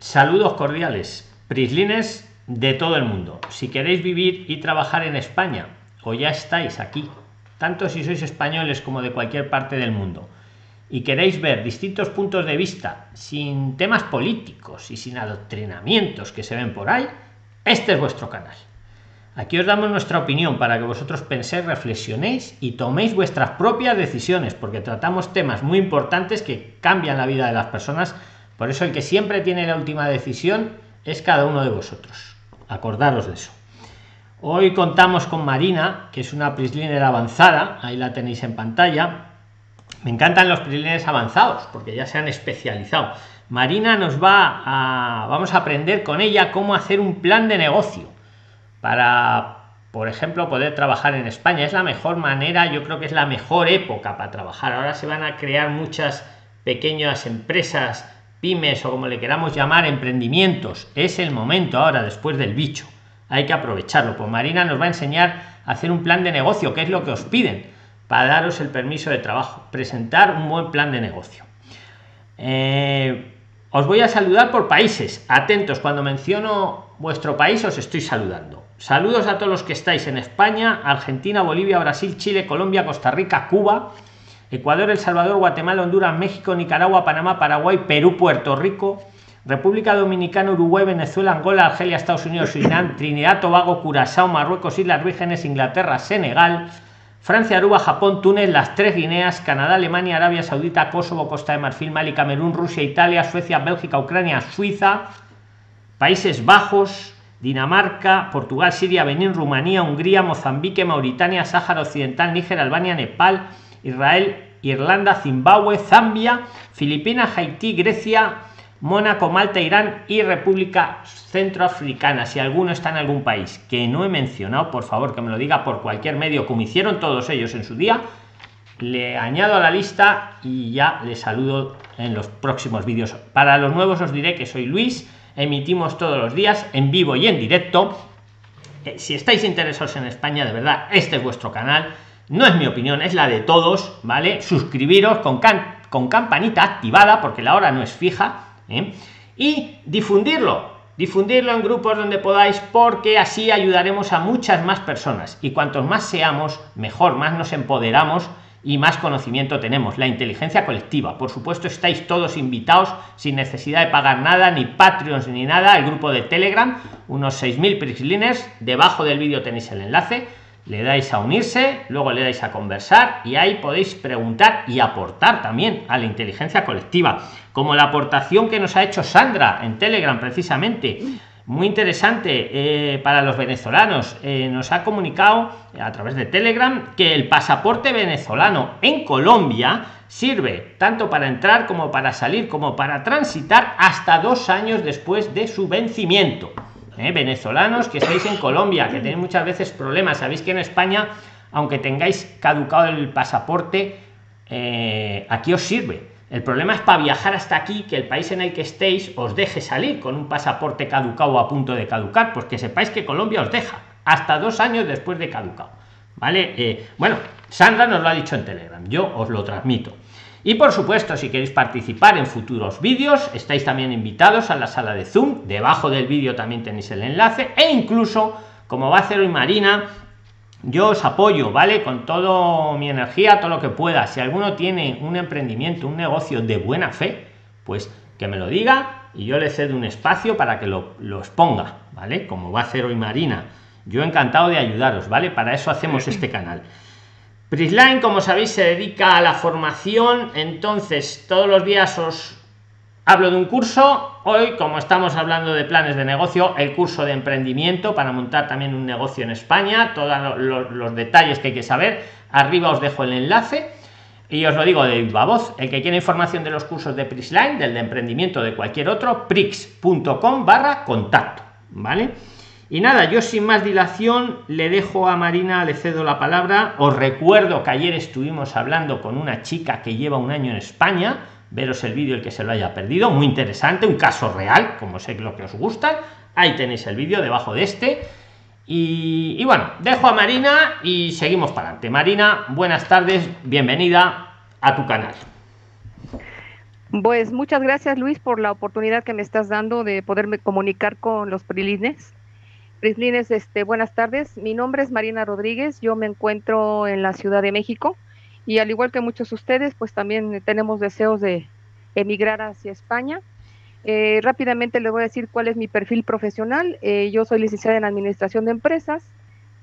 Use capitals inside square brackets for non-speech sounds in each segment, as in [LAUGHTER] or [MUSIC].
Saludos cordiales, prislines de todo el mundo. Si queréis vivir y trabajar en España, o ya estáis aquí, tanto si sois españoles como de cualquier parte del mundo, y queréis ver distintos puntos de vista sin temas políticos y sin adoctrinamientos que se ven por ahí, este es vuestro canal. Aquí os damos nuestra opinión para que vosotros penséis, reflexionéis y toméis vuestras propias decisiones, porque tratamos temas muy importantes que cambian la vida de las personas. Por eso el que siempre tiene la última decisión es cada uno de vosotros. Acordaros de eso. Hoy contamos con Marina, que es una prisliner avanzada, ahí la tenéis en pantalla. Me encantan los prislines avanzados porque ya se han especializado. Marina nos va a vamos a aprender con ella cómo hacer un plan de negocio para por ejemplo poder trabajar en España es la mejor manera yo creo que es la mejor época para trabajar ahora se van a crear muchas pequeñas empresas pymes o como le queramos llamar emprendimientos. Es el momento ahora después del bicho. Hay que aprovecharlo. Pues Marina nos va a enseñar a hacer un plan de negocio que es lo que os piden para daros el permiso de trabajo presentar un buen plan de negocio. Eh, os voy a saludar por países. Atentos cuando menciono vuestro país os estoy saludando. Saludos a todos los que estáis en España Argentina Bolivia Brasil Chile Colombia Costa Rica Cuba Ecuador El Salvador Guatemala Honduras México Nicaragua Panamá Paraguay Perú Puerto Rico República Dominicana, Uruguay, Venezuela, Angola, Argelia, Estados Unidos, Surinam, [COUGHS] Trinidad, Tobago, Curazao, Marruecos, Islas Vírgenes, Inglaterra, Senegal, Francia, Aruba, Japón, Túnez, las tres Guineas, Canadá, Alemania, Arabia Saudita, Kosovo, Costa de Marfil, Mali, Camerún, Rusia, Italia, Suecia, Bélgica, Ucrania, Suiza, Países Bajos, Dinamarca, Portugal, Siria, Benín, Rumanía, Hungría, Mozambique, Mauritania, Sáhara Occidental, Níger, Albania, Nepal, Israel, Irlanda, Zimbabue, Zambia, Filipinas, Haití, Grecia, Mónaco, Malta, Irán y República Centroafricana. Si alguno está en algún país que no he mencionado, por favor que me lo diga por cualquier medio, como hicieron todos ellos en su día, le añado a la lista y ya le saludo en los próximos vídeos. Para los nuevos os diré que soy Luis, emitimos todos los días en vivo y en directo. Eh, si estáis interesados en España, de verdad, este es vuestro canal. No es mi opinión, es la de todos, ¿vale? Suscribiros con, con campanita activada, porque la hora no es fija ¿eh? y difundirlo difundirlo en grupos donde podáis porque así ayudaremos a muchas más personas y cuantos más seamos mejor más nos empoderamos y más conocimiento tenemos la inteligencia colectiva por supuesto estáis todos invitados sin necesidad de pagar nada ni patreons ni nada el grupo de telegram unos 6.000 prisliners debajo del vídeo tenéis el enlace le dais a unirse, luego le dais a conversar y ahí podéis preguntar y aportar también a la inteligencia colectiva, como la aportación que nos ha hecho Sandra en Telegram precisamente. Muy interesante eh, para los venezolanos. Eh, nos ha comunicado a través de Telegram que el pasaporte venezolano en Colombia sirve tanto para entrar como para salir como para transitar hasta dos años después de su vencimiento. ¿Eh? venezolanos que estáis en Colombia, que tenéis muchas veces problemas. Sabéis que en España, aunque tengáis caducado el pasaporte, eh, aquí os sirve. El problema es para viajar hasta aquí, que el país en el que estéis os deje salir con un pasaporte caducado o a punto de caducar, pues que sepáis que Colombia os deja hasta dos años después de caducado. ¿Vale? Eh, bueno, Sandra nos lo ha dicho en Telegram, yo os lo transmito. Y por supuesto, si queréis participar en futuros vídeos, estáis también invitados a la sala de Zoom. Debajo del vídeo también tenéis el enlace. E incluso, como va a hacer hoy Marina, yo os apoyo, ¿vale? Con toda mi energía, todo lo que pueda. Si alguno tiene un emprendimiento, un negocio de buena fe, pues que me lo diga y yo le cedo un espacio para que lo, lo exponga, ¿vale? Como va a hacer hoy Marina. Yo encantado de ayudaros, ¿vale? Para eso hacemos [CLEARS THROAT] este canal. Prisline, como sabéis, se dedica a la formación, entonces todos los días os hablo de un curso. Hoy, como estamos hablando de planes de negocio, el curso de emprendimiento para montar también un negocio en España, todos los, detalles que hay que saber. Arriba os dejo el enlace. Y os lo digo de viva voz, el que quiere información de los cursos de Prisline, del de emprendimiento de cualquier otro, prix.com barra contacto, ¿vale? Y nada, yo sin más dilación le dejo a Marina, le cedo la palabra. Os recuerdo que ayer estuvimos hablando con una chica que lleva un año en España. Veros el vídeo el que se lo haya perdido, muy interesante, un caso real, como sé que lo que os gusta. Ahí tenéis el vídeo debajo de este. Y, y bueno, dejo a Marina y seguimos para adelante. Marina, buenas tardes, bienvenida a tu canal. Pues muchas gracias Luis por la oportunidad que me estás dando de poderme comunicar con los Prilines. Prilines, este, buenas tardes. Mi nombre es Marina Rodríguez. Yo me encuentro en la Ciudad de México y al igual que muchos de ustedes, pues también tenemos deseos de emigrar hacia España. Eh, rápidamente les voy a decir cuál es mi perfil profesional. Eh, yo soy licenciada en Administración de Empresas.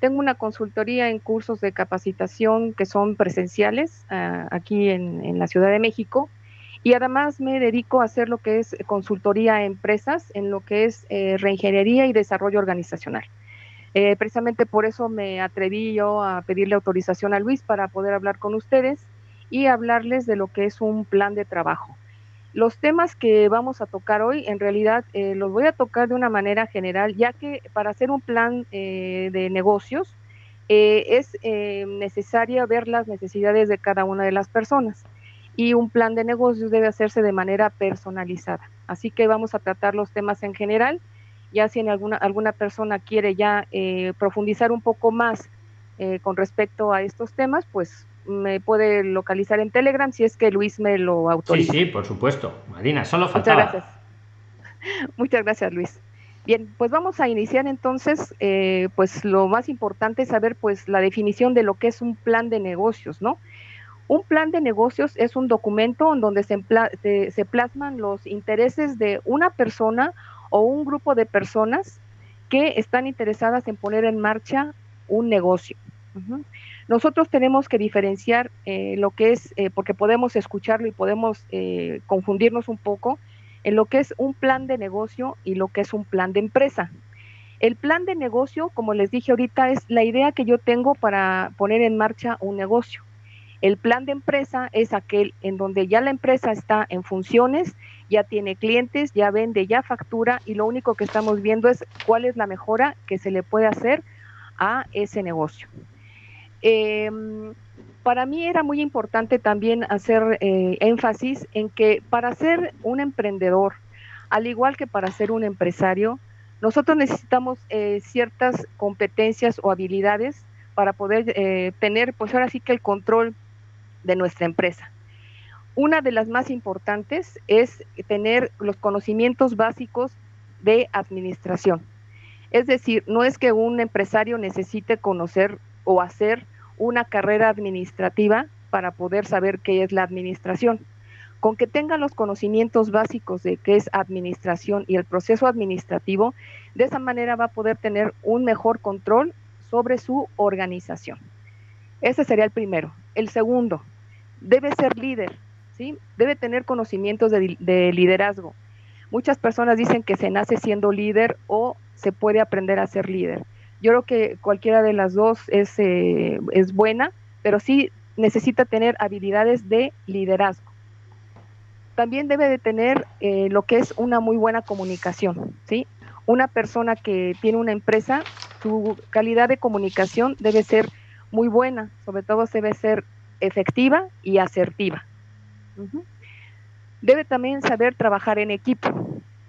Tengo una consultoría en cursos de capacitación que son presenciales uh, aquí en la Ciudad de México y además me dedico a hacer lo que es consultoría a empresas en lo que es eh, reingeniería y desarrollo organizacional. Eh, precisamente por eso me atreví yo a pedirle autorización a Luis para poder hablar con ustedes y hablarles de lo que es un plan de trabajo. Los temas que vamos a tocar hoy, en realidad, eh, los voy a tocar de una manera general, ya que para hacer un plan eh, de negocios eh, es eh, necesario ver las necesidades de cada una de las personas y un plan de negocios debe hacerse de manera personalizada. Así que vamos a tratar los temas en general. Ya si en alguna, alguna persona quiere ya eh, profundizar un poco más eh, con respecto a estos temas, pues me puede localizar en Telegram si es que Luis me lo autoriza. Sí, sí, por supuesto. Marina, solo faltaba. Muchas gracias. [LAUGHS] Muchas gracias, Luis. Bien, pues vamos a iniciar entonces, eh, pues lo más importante es saber pues la definición de lo que es un plan de negocios, ¿no? Un plan de negocios es un documento en donde se, plasman los intereses de una persona o un grupo de personas que están interesadas en poner en marcha un negocio. Nosotros tenemos que diferenciar eh, lo que es, eh, porque podemos escucharlo y podemos eh, confundirnos un poco, en lo que es un plan de negocio y lo que es un plan de empresa. El plan de negocio, como les dije ahorita, es la idea que yo tengo para poner en marcha un negocio. El plan de empresa es aquel en donde ya la empresa está en funciones, ya tiene clientes, ya vende, ya factura y lo único que estamos viendo es cuál es la mejora que se le puede hacer a ese negocio. Eh, para mí era muy importante también hacer eh, énfasis en que para ser un emprendedor, al igual que para ser un empresario, nosotros necesitamos eh, ciertas competencias o habilidades para poder eh, tener, pues ahora sí que el control de nuestra empresa. Una de las más importantes es tener los conocimientos básicos de administración. Es decir, no es que un empresario necesite conocer o hacer una carrera administrativa para poder saber qué es la administración. Con que tenga los conocimientos básicos de qué es administración y el proceso administrativo, de esa manera va a poder tener un mejor control sobre su organización. Ese sería el primero. El segundo, debe ser líder, ¿sí? Debe tener conocimientos de, de liderazgo. Muchas personas dicen que se nace siendo líder o se puede aprender a ser líder. Yo creo que cualquiera de las dos es, eh, es buena, pero sí necesita tener habilidades de liderazgo. También debe de tener eh, lo que es una muy buena comunicación, ¿sí? Una persona que tiene una empresa, su calidad de comunicación debe ser muy buena, sobre todo debe ser efectiva y asertiva. Uh -huh. Debe también saber trabajar en equipo.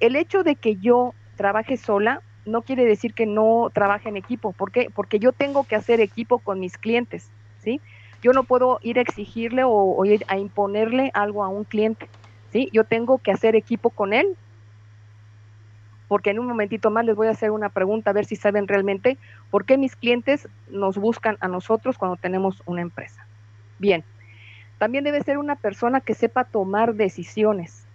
El hecho de que yo trabaje sola no quiere decir que no trabaje en equipo. ¿Por qué? Porque yo tengo que hacer equipo con mis clientes, ¿sí? Yo no puedo ir a exigirle o, o, ir a imponerle algo a un cliente, ¿sí? Yo tengo que hacer equipo con él. Porque en un momentito más les voy a hacer una pregunta a ver si saben realmente por qué mis clientes nos buscan a nosotros cuando tenemos una empresa. Bien, también debe ser una persona que sepa tomar decisiones,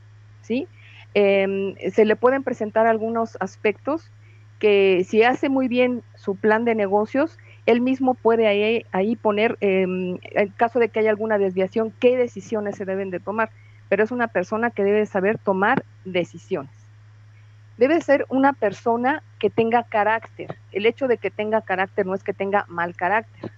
¿sí? Eh, se le pueden presentar algunos aspectos que si hace muy bien su plan de negocios, él mismo puede ahí, ahí poner, eh, en caso de que haya alguna desviación, qué decisiones se deben de tomar. Pero es una persona que debe saber tomar decisiones. Debe ser una persona que tenga carácter. El hecho de que tenga carácter no es que tenga mal carácter.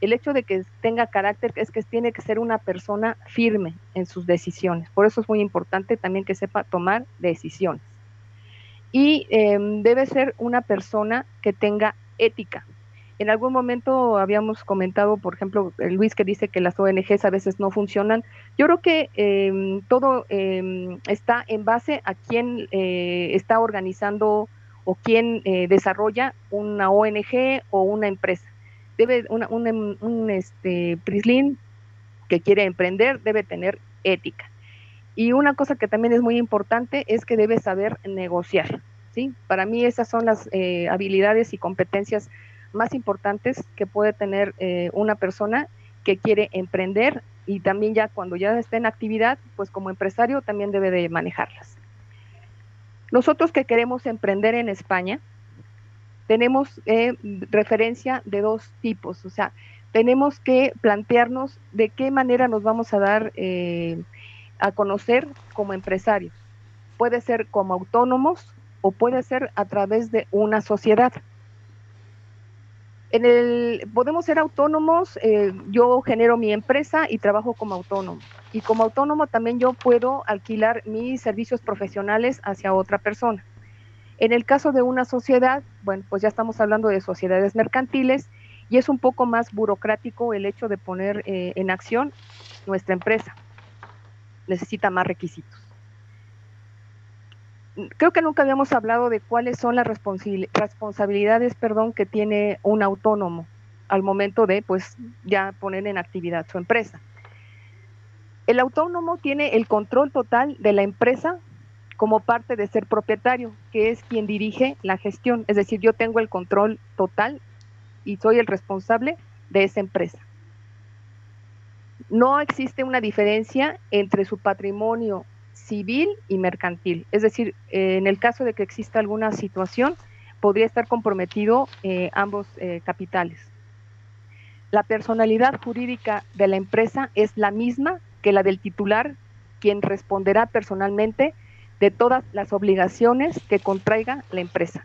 El hecho de que tenga carácter es que tiene que ser una persona firme en sus decisiones. Por eso es muy importante también que sepa tomar decisiones y eh, debe ser una persona que tenga ética. En algún momento habíamos comentado, por ejemplo, Luis que dice que las ONGs a veces no funcionan. Yo creo que eh, todo eh, está en base a quién eh, está organizando o quién eh, desarrolla una ONG o una empresa. Debe una, un, un este, que quiere emprender debe tener ética Y una cosa que también es muy importante es que debe saber negociar. ¿sí? Para mí esas son las eh, habilidades y competencias más importantes que puede tener eh, una persona que quiere emprender y también ya cuando ya está en actividad, pues como empresario también debe de manejarlas. Nosotros que queremos emprender en España, tenemos eh, referencia de dos tipos, o sea, tenemos que plantearnos de qué manera nos vamos a dar eh, a conocer como empresarios. Puede ser como autónomos o puede ser a través de una sociedad. En el, podemos ser autónomos, eh, yo genero mi empresa y trabajo como autónomo. Y como autónomo también yo puedo alquilar mis servicios profesionales hacia otra persona. En el caso de una sociedad, bueno, pues ya estamos hablando de sociedades mercantiles y es un poco más burocrático el hecho de poner eh, en acción nuestra empresa. Necesita más requisitos creo que nunca habíamos hablado de cuáles son las responsabilidades, perdón, que tiene un autónomo al momento de, pues, ya poner en actividad su empresa. El autónomo tiene el control total de la empresa como parte de ser propietario, que es quien dirige la gestión. Es decir, yo tengo el control total y soy el responsable de esa empresa. No existe una diferencia entre su patrimonio civil y mercantil. Es decir, en el caso de que exista alguna situación, podría estar comprometido eh, ambos eh, capitales. La personalidad jurídica de la empresa es la misma que la del titular, quien responderá personalmente de todas las obligaciones que contraiga la empresa.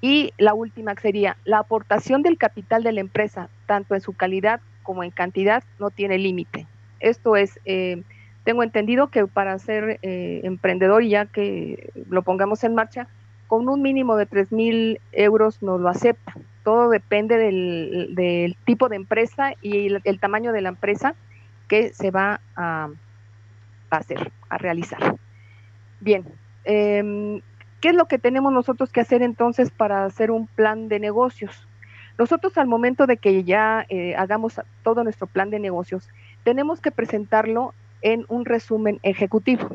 Y la última sería, la aportación del capital de la empresa, tanto en su calidad como en cantidad, no tiene límite. Esto es, eh, tengo entendido que para ser eh, emprendedor y ya que lo pongamos en marcha, con un mínimo de 3 mil euros nos lo acepta. Todo depende del, tipo de empresa y el, tamaño de la empresa que se va a, hacer, a realizar. Bien, em, ¿qué es lo que tenemos nosotros que hacer entonces para hacer un plan de negocios? Nosotros al momento de que ya eh, hagamos todo nuestro plan de negocios, tenemos que presentarlo en un resumen ejecutivo,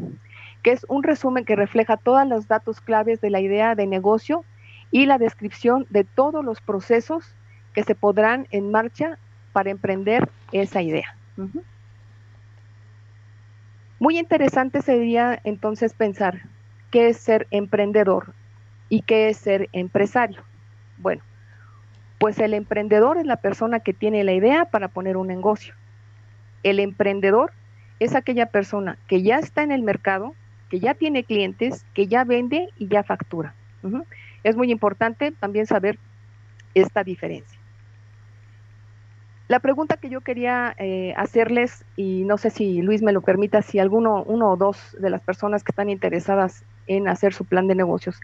que es un resumen que refleja todos los datos claves de la idea de negocio y la descripción de todos los procesos que se podrán en marcha para emprender esa idea. Muy interesante sería entonces pensar qué es ser emprendedor y qué es ser empresario. Bueno, pues el emprendedor es la persona que tiene la idea para poner un negocio. El emprendedor es aquella persona que ya está en el mercado, que ya tiene clientes, que ya vende y ya factura. Es muy importante también saber esta diferencia. La pregunta que yo quería eh, hacerles, y no sé si Luis me lo permita, si alguno, uno o dos de las personas que están interesadas en hacer su plan de negocios,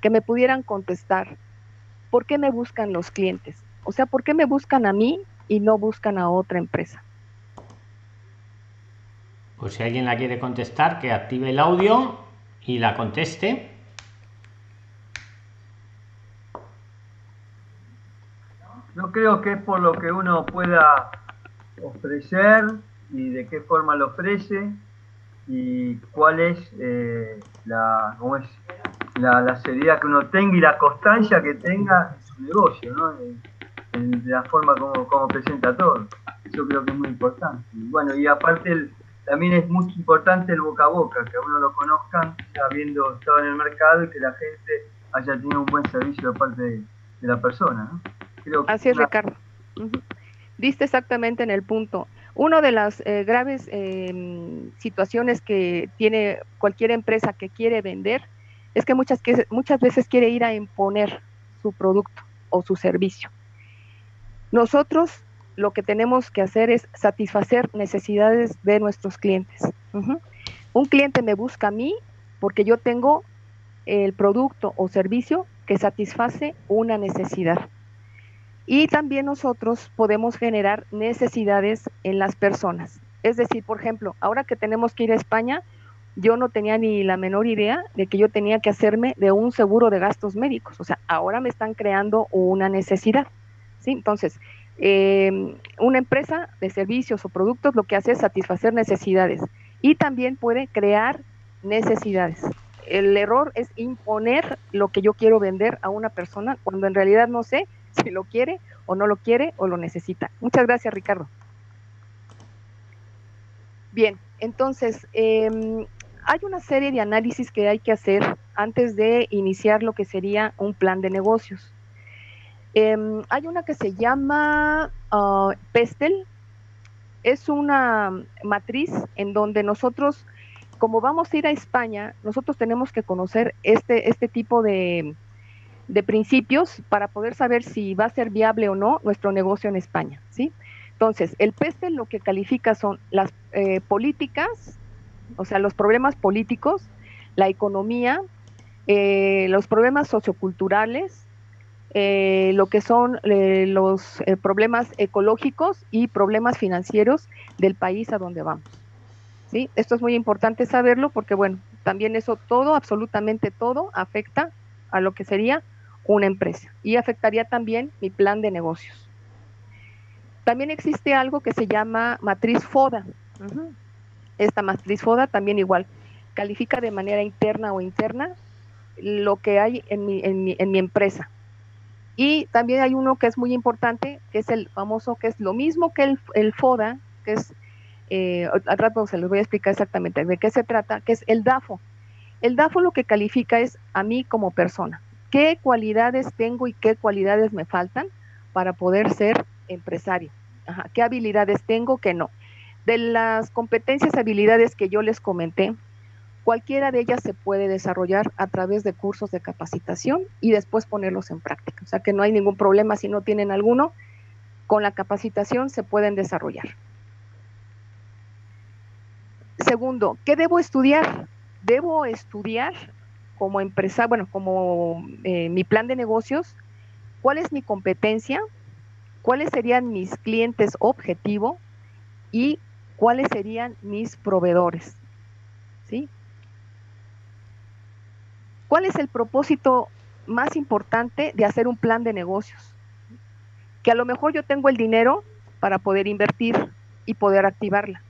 que me pudieran contestar, ¿por qué me buscan los clientes? O sea, ¿por qué me buscan a mí y no buscan a otra empresa? Pues si alguien la quiere contestar, que active el audio y la conteste. Yo creo que es por lo que uno pueda ofrecer y de qué forma lo ofrece y cuál es, eh, la, es la, seriedad que uno tenga y la constancia que tenga en su negocio, ¿no? En, la forma como, como presenta todo. Eso creo que es muy importante. Y bueno, y aparte también es muy importante el boca a boca, que uno lo conozcan, habiendo estado en el mercado y que la gente haya tenido un buen servicio de parte de, la persona. Así es, Ricardo. Viste exactamente en el punto. Una de las eh, graves em, situaciones que tiene cualquier empresa que quiere vender es que muchas, que muchas veces quiere ir a imponer su producto o su servicio. Nosotros lo que tenemos que hacer es satisfacer necesidades de nuestros clientes. Un cliente me busca a mí porque yo tengo el producto o servicio que satisface una necesidad. Y también nosotros podemos generar necesidades en las personas. Es decir, por ejemplo, ahora que tenemos que ir a España, yo no tenía ni la menor idea de que yo tenía que hacerme de un seguro de gastos médicos. O sea, ahora me están creando una necesidad. ¿sí? Entonces, eh, una empresa de servicios o productos lo que hace es satisfacer necesidades. y también puede crear necesidades. El error es imponer lo que yo quiero vender a una persona cuando en realidad no sé [LAUGHS] si lo quiere o no lo quiere o lo necesita. Muchas gracias, Ricardo. Bien, entonces, em, hay una serie de análisis que hay que hacer antes de iniciar lo que sería un plan de negocios. Em, hay una que se llama uh, Pestel, es una matriz en donde nosotros, como vamos a ir a España, nosotros tenemos que conocer este, este tipo de, de principios para poder saber si va a ser viable o no nuestro negocio en España, ¿sí? Entonces, el PESTEL lo que califica son las eh, políticas, o sea, los problemas políticos, la economía, eh, los problemas socioculturales, eh, lo que son los problemas ecológicos y problemas financieros del país a donde vamos. ¿sí? Esto es muy importante saberlo porque, bueno, también eso todo, absolutamente todo, afecta a lo que sería una empresa y afectaría también mi plan de negocios. También existe algo que se llama matriz FODA. Esta matriz FODA también igual califica de manera interna o interna lo que hay en mi, en mi, en mi empresa. Y también hay uno que es muy importante, que es el famoso, que es lo mismo que el, el FODA, que es, eh, al rato se les voy a explicar exactamente de qué se trata, que es el DAFO. El DAFO lo que califica es a mí como persona qué cualidades tengo y qué cualidades me faltan para poder ser empresario. qué habilidades tengo, que no. De las competencias, habilidades que yo les comenté, cualquiera de ellas se puede desarrollar a través de cursos de capacitación y después ponerlos en práctica. O sea que no hay ningún problema si no tienen alguno, con la capacitación se pueden desarrollar. Segundo, ¿qué debo estudiar? Debo estudiar como empresa, bueno, como eh, mi plan de negocios, cuál es mi competencia, cuáles serían mis clientes objetivo y cuáles serían mis proveedores. ¿Sí? ¿Cuál es el propósito más importante de hacer un plan de negocios? Que a lo mejor yo tengo el dinero para poder invertir y poder activarla.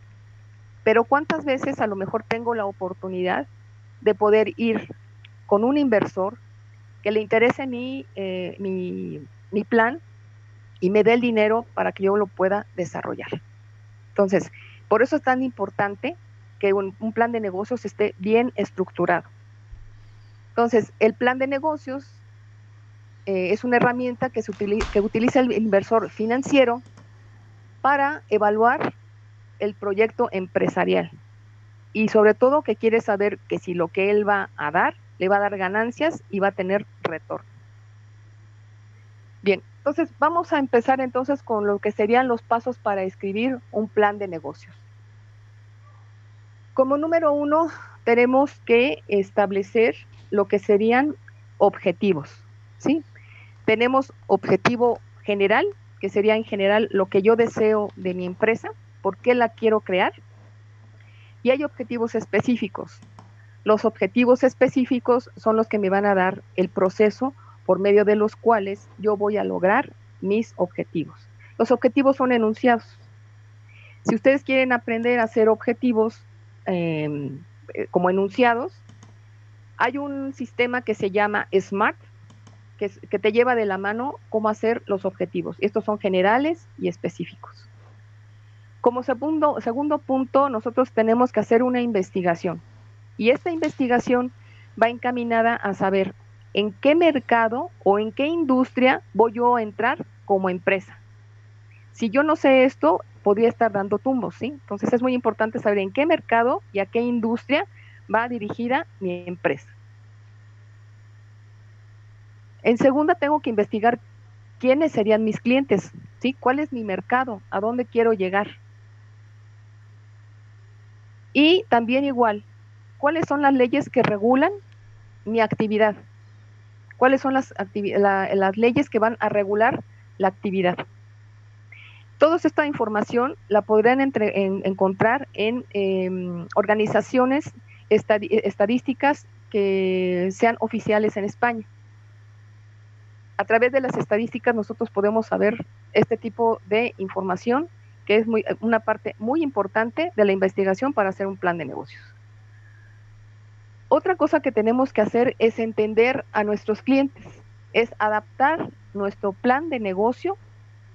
Pero ¿cuántas veces a lo mejor tengo la oportunidad de poder ir con un inversor que le interese mi, eh, mi, mi plan y me dé el dinero para que yo lo pueda desarrollar. Entonces, por eso es tan importante que un, plan de negocios esté bien estructurado. Entonces, el plan de negocios eh, es una herramienta que, se que utiliza el inversor financiero para evaluar el proyecto empresarial y sobre todo que quiere saber que si lo que él va a dar le va a dar ganancias y va a tener retorno. Bien, entonces vamos a empezar entonces con lo que serían los pasos para escribir un plan de negocios. Como número uno, tenemos que establecer lo que serían objetivos, ¿sí? Tenemos objetivo general, que sería en general lo que yo deseo de mi empresa, por qué la quiero crear, y hay objetivos específicos, los objetivos específicos son los que me van a dar el proceso por medio de los cuales yo voy a lograr mis objetivos. Los objetivos son enunciados. Si ustedes quieren aprender a hacer objetivos em, eh, como enunciados, hay un sistema que se llama SMART, que, que te lleva de la mano cómo hacer los objetivos. Estos son generales y específicos. Como segundo, segundo punto, nosotros tenemos que hacer una investigación. Y esta investigación va encaminada a saber en qué mercado o en qué industria voy yo a entrar como empresa. Si yo no sé esto, podría estar dando tumbos, ¿sí? Entonces es muy importante saber en qué mercado y a qué industria va dirigida mi empresa. En segunda, tengo que investigar quiénes serían mis clientes, ¿sí? ¿Cuál es mi mercado? ¿A dónde quiero llegar? Y también igual, cuáles son las leyes que regulan mi actividad, cuáles son las, leyes que van a regular la actividad. Toda esta información la podrán encontrar en em, organizaciones estadísticas que sean oficiales en España. A través de las estadísticas nosotros podemos saber este tipo de información que es una parte muy importante de la investigación para hacer un plan de negocios. Otra cosa que tenemos que hacer es entender a nuestros clientes, es adaptar nuestro plan de negocio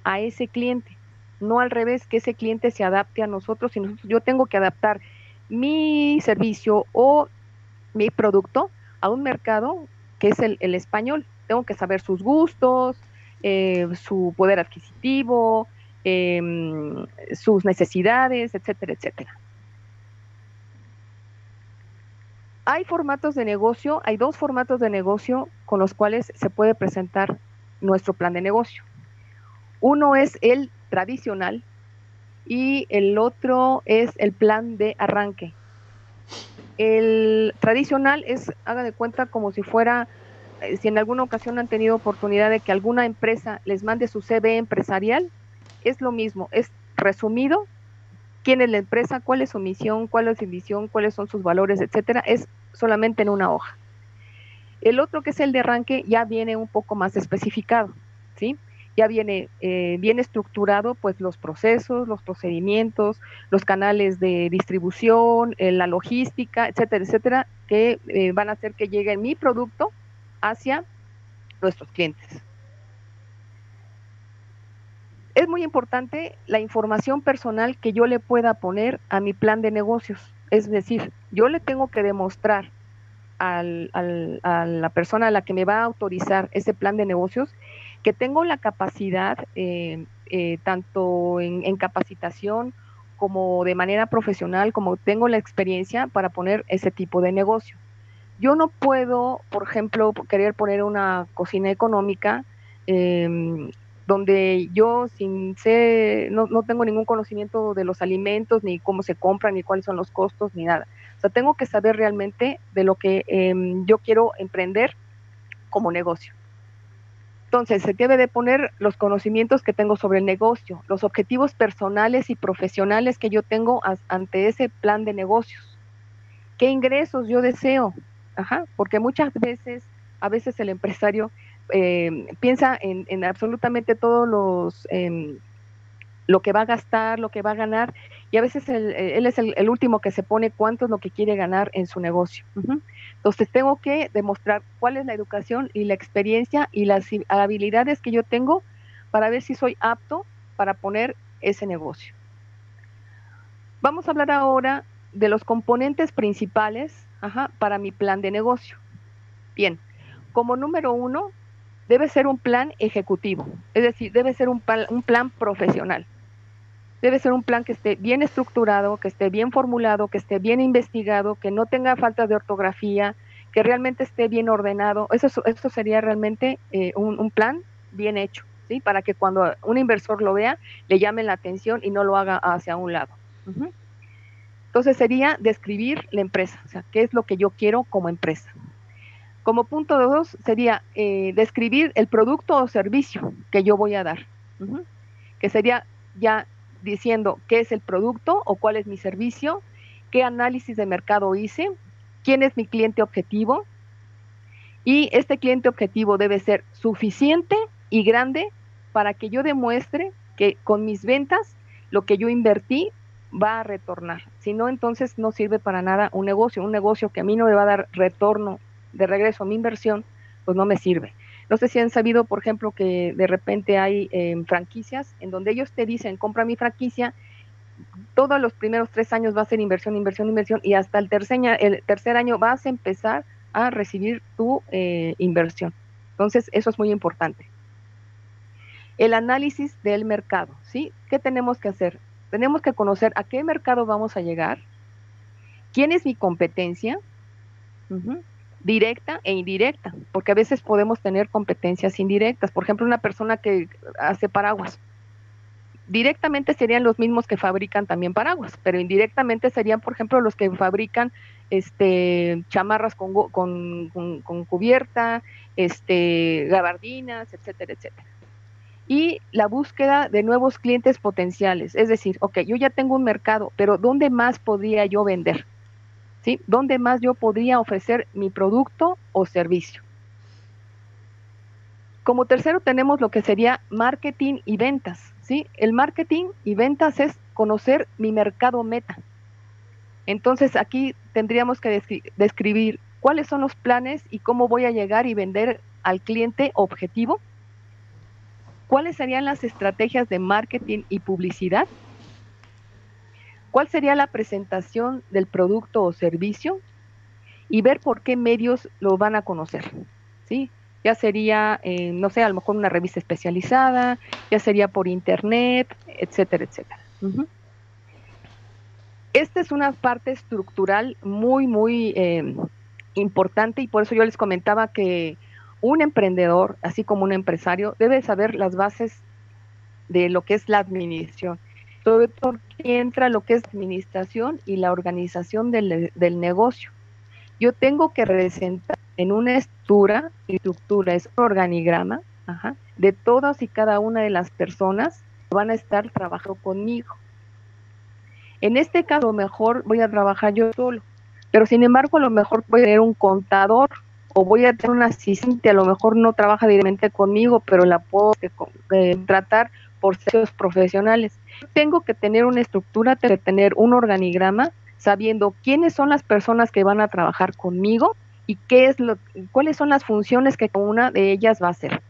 a ese cliente, no al revés, que ese cliente se adapte a nosotros, sino yo tengo que adaptar mi servicio o mi producto a un mercado que es el, español. Tengo que saber sus gustos, eh, su poder adquisitivo, em, sus necesidades, etcétera, etcétera. Hay formatos de negocio, hay dos formatos de negocio con los cuales se puede presentar nuestro plan de negocio. Uno es el tradicional y el otro es el plan de arranque. El tradicional es, haga de cuenta, como si fuera, eh, si en alguna ocasión han tenido oportunidad de que alguna empresa les mande su CV empresarial, es lo mismo, es resumido quién es la empresa, cuál es su misión, cuál es su visión, cuáles son sus valores, etcétera, es solamente en una hoja. El otro que es el de arranque ya viene un poco más especificado, ¿sí? Ya viene eh, bien estructurado, pues los procesos, los procedimientos, los canales de distribución, eh, la logística, etcétera, etcétera, que eh, van a hacer que llegue mi producto hacia nuestros clientes. Es muy importante la información personal que yo le pueda poner a mi plan de negocios. Es decir, yo le tengo que demostrar a la persona a la que me va a autorizar ese plan de negocios que tengo la capacidad, eh, eh, tanto en, capacitación como de manera profesional, como tengo la experiencia para poner ese tipo de negocio. Yo no puedo, por ejemplo, querer poner una cocina económica em, donde yo sin ser, no, no, tengo ningún conocimiento de los alimentos, ni cómo se compran, ni cuáles son los costos, ni nada. O sea, tengo que saber realmente de lo que em, yo quiero emprender como negocio. Entonces, se debe de poner los conocimientos que tengo sobre el negocio, los objetivos personales y profesionales que yo tengo ante ese plan de negocios. ¿Qué ingresos yo deseo? Porque muchas veces, a veces el empresario eh, piensa en, absolutamente todos los, em, lo que va a gastar, lo que va a ganar, y a veces él es el, último que se pone cuánto es lo que quiere ganar en su negocio. Entonces tengo que demostrar cuál es la educación y la experiencia y las habilidades que yo tengo para ver si soy apto para poner ese negocio. Vamos a hablar ahora de los componentes principales para mi plan de negocio. Bien, como número uno, debe ser un plan ejecutivo, es decir, debe ser un, un plan profesional. Debe ser un plan que esté bien estructurado, que esté bien formulado, que esté bien investigado, que no tenga falta de ortografía, que realmente esté bien ordenado. Eso, eso sería realmente eh, un, plan bien hecho, ¿sí? Para que cuando un inversor lo vea, le llame la atención y no lo haga hacia un lado. Entonces sería describir la empresa, o sea, qué es lo que yo quiero como empresa. Como punto dos sería eh, describir el producto o servicio que yo voy a dar, que sería ya diciendo qué es el producto o cuál es mi servicio, qué análisis de mercado hice, quién es mi cliente objetivo. Y este cliente objetivo debe ser suficiente y grande para que yo demuestre que con mis ventas lo que yo invertí va a retornar. Si no, entonces no sirve para nada un negocio. Un negocio que a mí no me va a dar retorno de regreso a mi inversión, pues no me sirve. No sé si han sabido, por ejemplo, que de repente hay em, franquicias en donde ellos te dicen, compra mi franquicia, todos los primeros tres años va a ser inversión, inversión, inversión, y hasta el tercer, el tercer año vas a empezar a recibir tu eh, inversión. Entonces, eso es muy importante. El análisis del mercado, ¿sí? ¿Qué tenemos que hacer? Tenemos que conocer a qué mercado vamos a llegar, quién es mi competencia, directa e indirecta, porque a veces podemos tener competencias indirectas. Por ejemplo, una persona que hace paraguas. Directamente serían los mismos que fabrican también paraguas, pero indirectamente serían, por ejemplo, los que fabrican este, chamarras con, con, cubierta, este, gabardinas, etcétera, etcétera. Y la búsqueda de nuevos clientes potenciales, es decir, ok, yo ya tengo un mercado, pero ¿dónde más podría yo vender? ¿Dónde más yo podría ofrecer mi producto o servicio? Como tercero tenemos lo que sería marketing y ventas, ¿sí? El marketing y ventas es conocer mi mercado meta. Entonces aquí tendríamos que describir cuáles son los planes y cómo voy a llegar y vender al cliente objetivo. ¿Cuáles serían las estrategias de marketing y publicidad? ¿Cuál sería la presentación del producto o servicio? Y ver por qué medios lo van a conocer. ¿sí? Ya sería, eh, no sé, a lo mejor una revista especializada, ya sería por internet, etcétera, etcétera. Esta es una parte estructural muy, muy eh, importante y por eso yo les comentaba que un emprendedor, así como un empresario, debe saber las bases de lo que es la administración. Sobre todo entra lo que es administración y la organización del, negocio. Yo tengo que representar en una estructura, estructura es un organigrama, de todas y cada una de las personas que van a estar trabajando conmigo. En este caso, a lo mejor voy a trabajar yo solo, pero sin embargo, a lo mejor voy a tener un contador o voy a tener un asistente, a lo mejor no trabaja directamente conmigo, pero la puedo eh, tratar por servicios profesionales. Tengo que tener una estructura, tengo que tener un organigrama, sabiendo quiénes son las personas que van a trabajar conmigo y qué es lo, cuáles son las funciones que cada una de ellas va a hacer.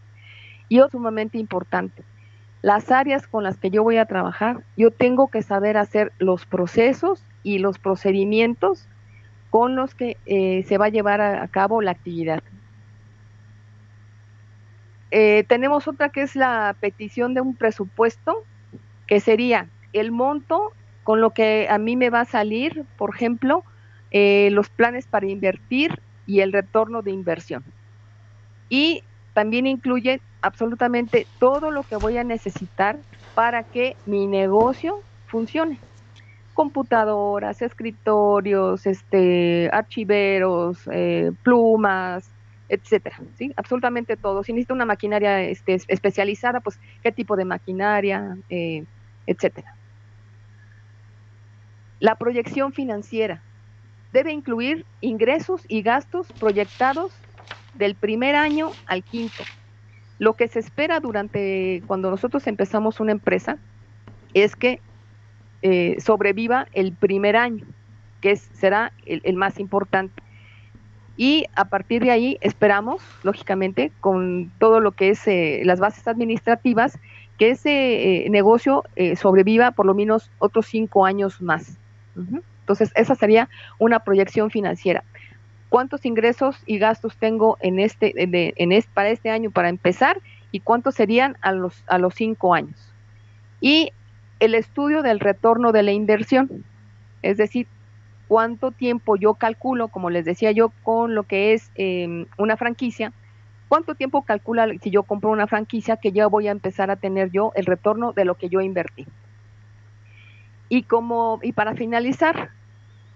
Y es sumamente importante, las áreas con las que yo voy a trabajar, yo tengo que saber hacer los procesos y los procedimientos con los que eh, se va a llevar a, cabo la actividad. Eh, tenemos otra que es la petición de un presupuesto, que sería el monto con lo que a mí me va a salir, por ejemplo, eh, los planes para invertir y el retorno de inversión. Y también incluye absolutamente todo lo que voy a necesitar para que mi negocio funcione. Computadoras, escritorios, este, archiveros, eh, plumas, etcétera, ¿sí? Absolutamente todo. Si necesito una maquinaria este, especializada, pues qué tipo de maquinaria, eh, etcétera. La proyección financiera debe incluir ingresos y gastos proyectados del primer año al quinto. Lo que se espera durante cuando nosotros empezamos una empresa es que eh, sobreviva el primer año, que será el, más importante. Y a partir de ahí esperamos, lógicamente, con todo lo que es eh, las bases administrativas, que ese eh, negocio sobreviva por lo menos otros cinco años más. Entonces, esa sería una proyección financiera. Cuántos ingresos y gastos tengo en este, en para este año para empezar y cuántos serían a los, a los cinco años. Y el estudio del retorno de la inversión, es decir, cuánto tiempo yo calculo, como les decía yo, con lo que es em, una franquicia, cuánto tiempo calcula si yo compro una franquicia que ya voy a empezar a tener yo el retorno de lo que yo invertí. Y como y para finalizar,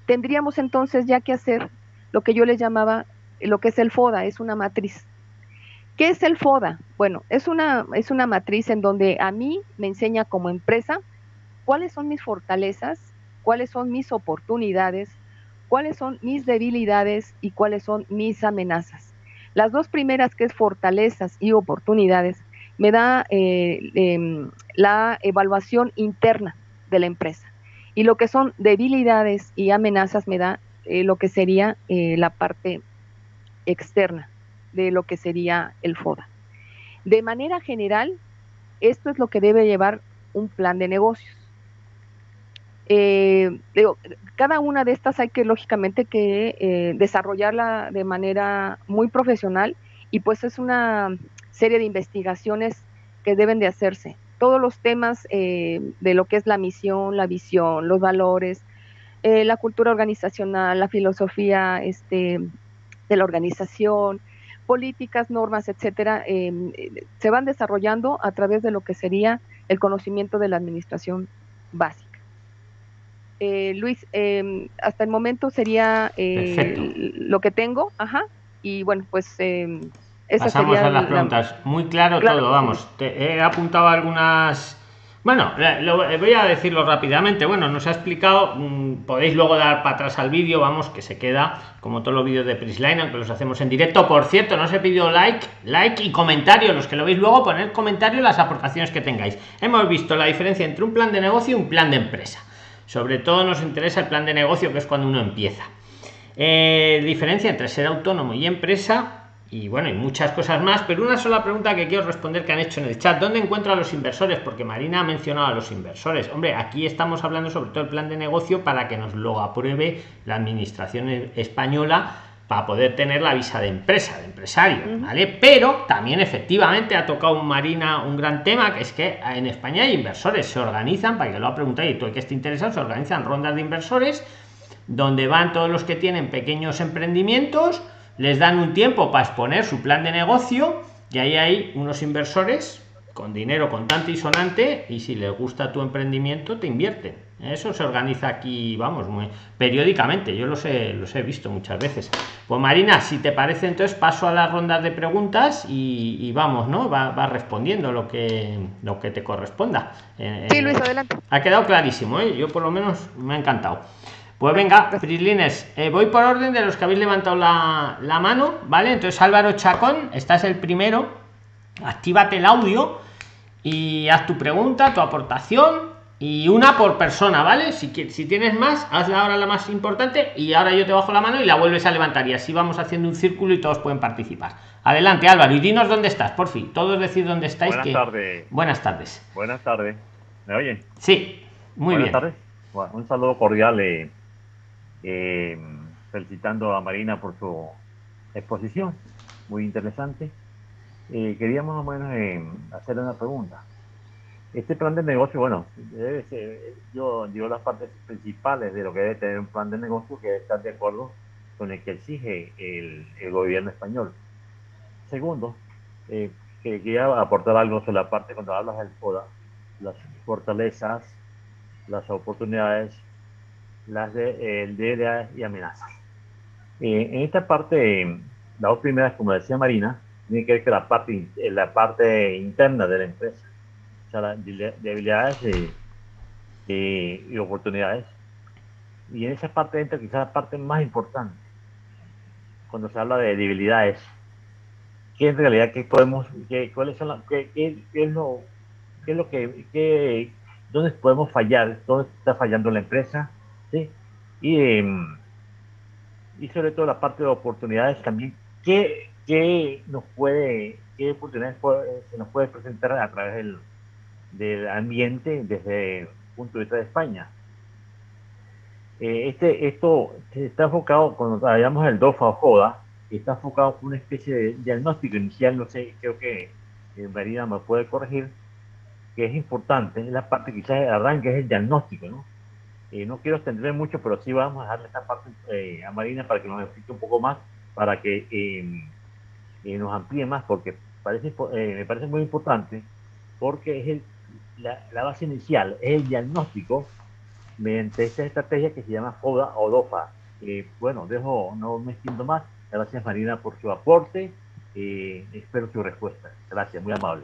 tendríamos entonces ya que hacer lo que yo les llamaba lo que es el FODA, es una matriz. ¿Qué es el FODA? Bueno, es una, es una matriz en donde a mí me enseña como empresa cuáles son mis fortalezas, cuáles son mis oportunidades, cuáles son mis debilidades y cuáles son mis amenazas. Las dos primeras, que es fortalezas y oportunidades, me da eh, em, la evaluación interna de la empresa. Y lo que son debilidades y amenazas me da eh, lo que sería eh, la parte externa de lo que sería el FODA. De manera general, esto es lo que debe llevar un plan de negocios. Eh, cada una de estas hay que lógicamente que desarrollarla de manera muy profesional y pues es una serie de investigaciones que deben de hacerse. Todos los temas de lo que es la misión, la visión, los valores, eh, la cultura organizacional, la filosofía este, de la organización, políticas, normas, etcétera, se van desarrollando a través de lo que sería el conocimiento de la administración básica. Eh, Luis, em, hasta el momento sería eh, lo que tengo, ajá, y bueno, pues eh, esa Pasamos a las preguntas. Muy claro, todo, vamos. Te he apuntado algunas Bueno, voy a decirlo rápidamente. Bueno, nos ha explicado, mm, podéis luego dar para atrás al vídeo, vamos, que se queda como todos los vídeos de Prisline, aunque los hacemos en directo. Por cierto, no se pidió like, like y comentario. Los que lo veis luego, poner comentario las aportaciones que tengáis. Hemos visto la diferencia entre un plan de negocio y un plan de empresa. Sobre todo nos interesa el plan de negocio, que es cuando uno empieza. Eh, diferencia entre ser autónomo y empresa y bueno, y muchas cosas más, pero una sola pregunta que quiero responder que han hecho en el chat, ¿dónde encuentro a los inversores? Porque Marina ha mencionado a los inversores. Hombre, aquí estamos hablando sobre todo el plan de negocio para que nos lo apruebe la administración española para poder tener la visa de empresa, de empresario, ¿vale? Pero también efectivamente ha tocado Marina un gran tema, que es que en España hay inversores, se organizan, para que lo ha preguntado y todo el que esté interesado, se organizan rondas de inversores donde van todos los que tienen pequeños emprendimientos, les dan un tiempo para exponer su plan de negocio y ahí hay unos inversores con dinero contante y sonante y si les gusta tu emprendimiento te invierten. Eso se organiza aquí, vamos, muy periódicamente. Yo los he, los he visto muchas veces. Pues Marina, si te parece, entonces paso a las rondas de preguntas y, vamos, ¿no? Va, va, respondiendo lo que, lo que te corresponda. Eh, sí, Luis, adelante. Ha quedado clarísimo, ¿eh? Yo por lo menos me ha encantado. Pues venga, Prislines, eh, voy por orden de los que habéis levantado la, mano, ¿vale? Entonces Álvaro Chacón, estás el primero, actívate el audio y haz tu pregunta, tu aportación y una por persona, ¿vale? Si, si tienes más, hazla ahora la más importante y ahora yo te bajo la mano y la vuelves a levantar y así vamos haciendo un círculo y todos pueden participar. Adelante Álvaro y dinos dónde estás, por fin. Todos decir dónde estáis. Buenas tardes. Buenas tardes. Buenas tardes. ¿Me oyen? Sí, muy Buenas bien. Tardes. un saludo cordial. Eh eh, felicitando a Marina por su exposición, muy interesante. Eh, queríamos más o menos eh, hacer una pregunta. Este plan de negocio, bueno, yo digo las partes principales de lo que debe tener un plan de negocio que estar de acuerdo con el que exige el, gobierno español. Segundo, que quería aportar algo sobre la parte cuando hablas del FODA, las fortalezas, las oportunidades las de, el DDA y amenazas. Eh, en esta parte, las dos primeras, como decía Marina, tiene que ver con la parte, la parte interna de la empresa, o sea, las debilidades y, oportunidades. Y en esa parte entra quizás la parte más importante, cuando se habla de debilidades, ¿qué en realidad qué podemos, qué, cuáles son las, qué, qué, es lo, qué es lo que, qué, dónde podemos fallar, dónde está fallando la empresa, ¿sí? Y, em, y sobre todo la parte de oportunidades también, ¿qué, qué nos puede, qué oportunidades se nos puede presentar a través del, del ambiente desde el punto de vista de España? Eh, este, esto está enfocado, cuando hablamos del DOFA o JODA, está enfocado en una especie de diagnóstico inicial, no sé, creo que eh, Marina me puede corregir, que es importante, es la parte quizás de arranque, es el diagnóstico, ¿no? Eh, no quiero extenderme mucho, pero sí vamos a darle esta parte a Marina para que nos explique un poco más, para que eh, nos amplíe más, porque parece, me parece muy importante, porque es el, la, base inicial, es el diagnóstico mediante esta estrategia que se llama FODA o DOFA. bueno, dejo, no me extiendo más. Gracias Marina por su aporte. espero su respuesta. Gracias, muy amable.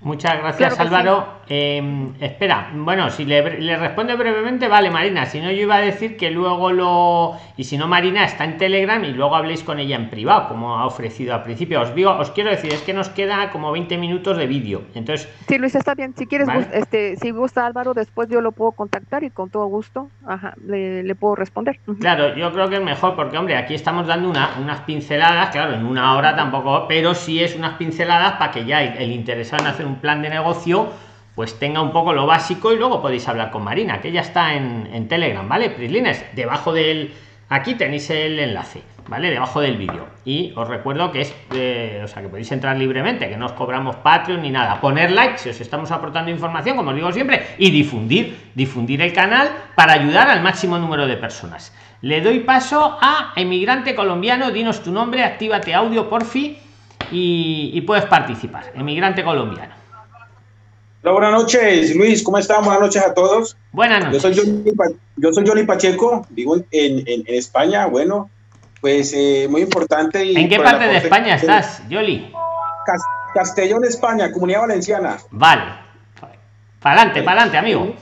Muchas gracias, Álvaro. Em, espera, bueno, si le, responde brevemente, vale, Marina. Si no, yo iba a decir que luego lo. Y si no, Marina está en Telegram y luego habléis con ella en privado, como ha ofrecido al principio. Os digo, os quiero decir, es que nos queda como 20 minutos de vídeo. Entonces. Sí, Luis, está bien. Si quieres, este, si gusta Álvaro, después yo lo puedo contactar y con todo gusto ajá, le, puedo responder. Claro, yo creo que es mejor porque, hombre, aquí estamos dando una, unas pinceladas, claro, en una hora tampoco, pero sí es unas pinceladas para que ya el, el interesado en hacer un plan de negocio pues tenga un poco lo básico y luego podéis hablar con Marina, que ya está en, Telegram, ¿vale? Prislines, debajo del... Aquí tenéis el enlace, ¿vale? Debajo del vídeo. Y os recuerdo que es, eh, o sea, que podéis entrar libremente, que no os cobramos Patreon ni nada. Poner like si os estamos aportando información, como os digo siempre, y difundir, difundir el canal para ayudar al máximo número de personas. Le doy paso a emigrante colombiano, dinos tu nombre, actívate audio porfi y, y puedes participar. Emigrante colombiano buenas noches, Luis. ¿Cómo están? Buenas noches a todos. Buenas noches. Yo soy Johnny, yo soy Pacheco, vivo en, en, España. Bueno, pues eh, muy importante. Y ¿En qué parte de España estás, Yoli? Castellón, España, Comunidad Valenciana. Vale. Para adelante, para adelante, amigo.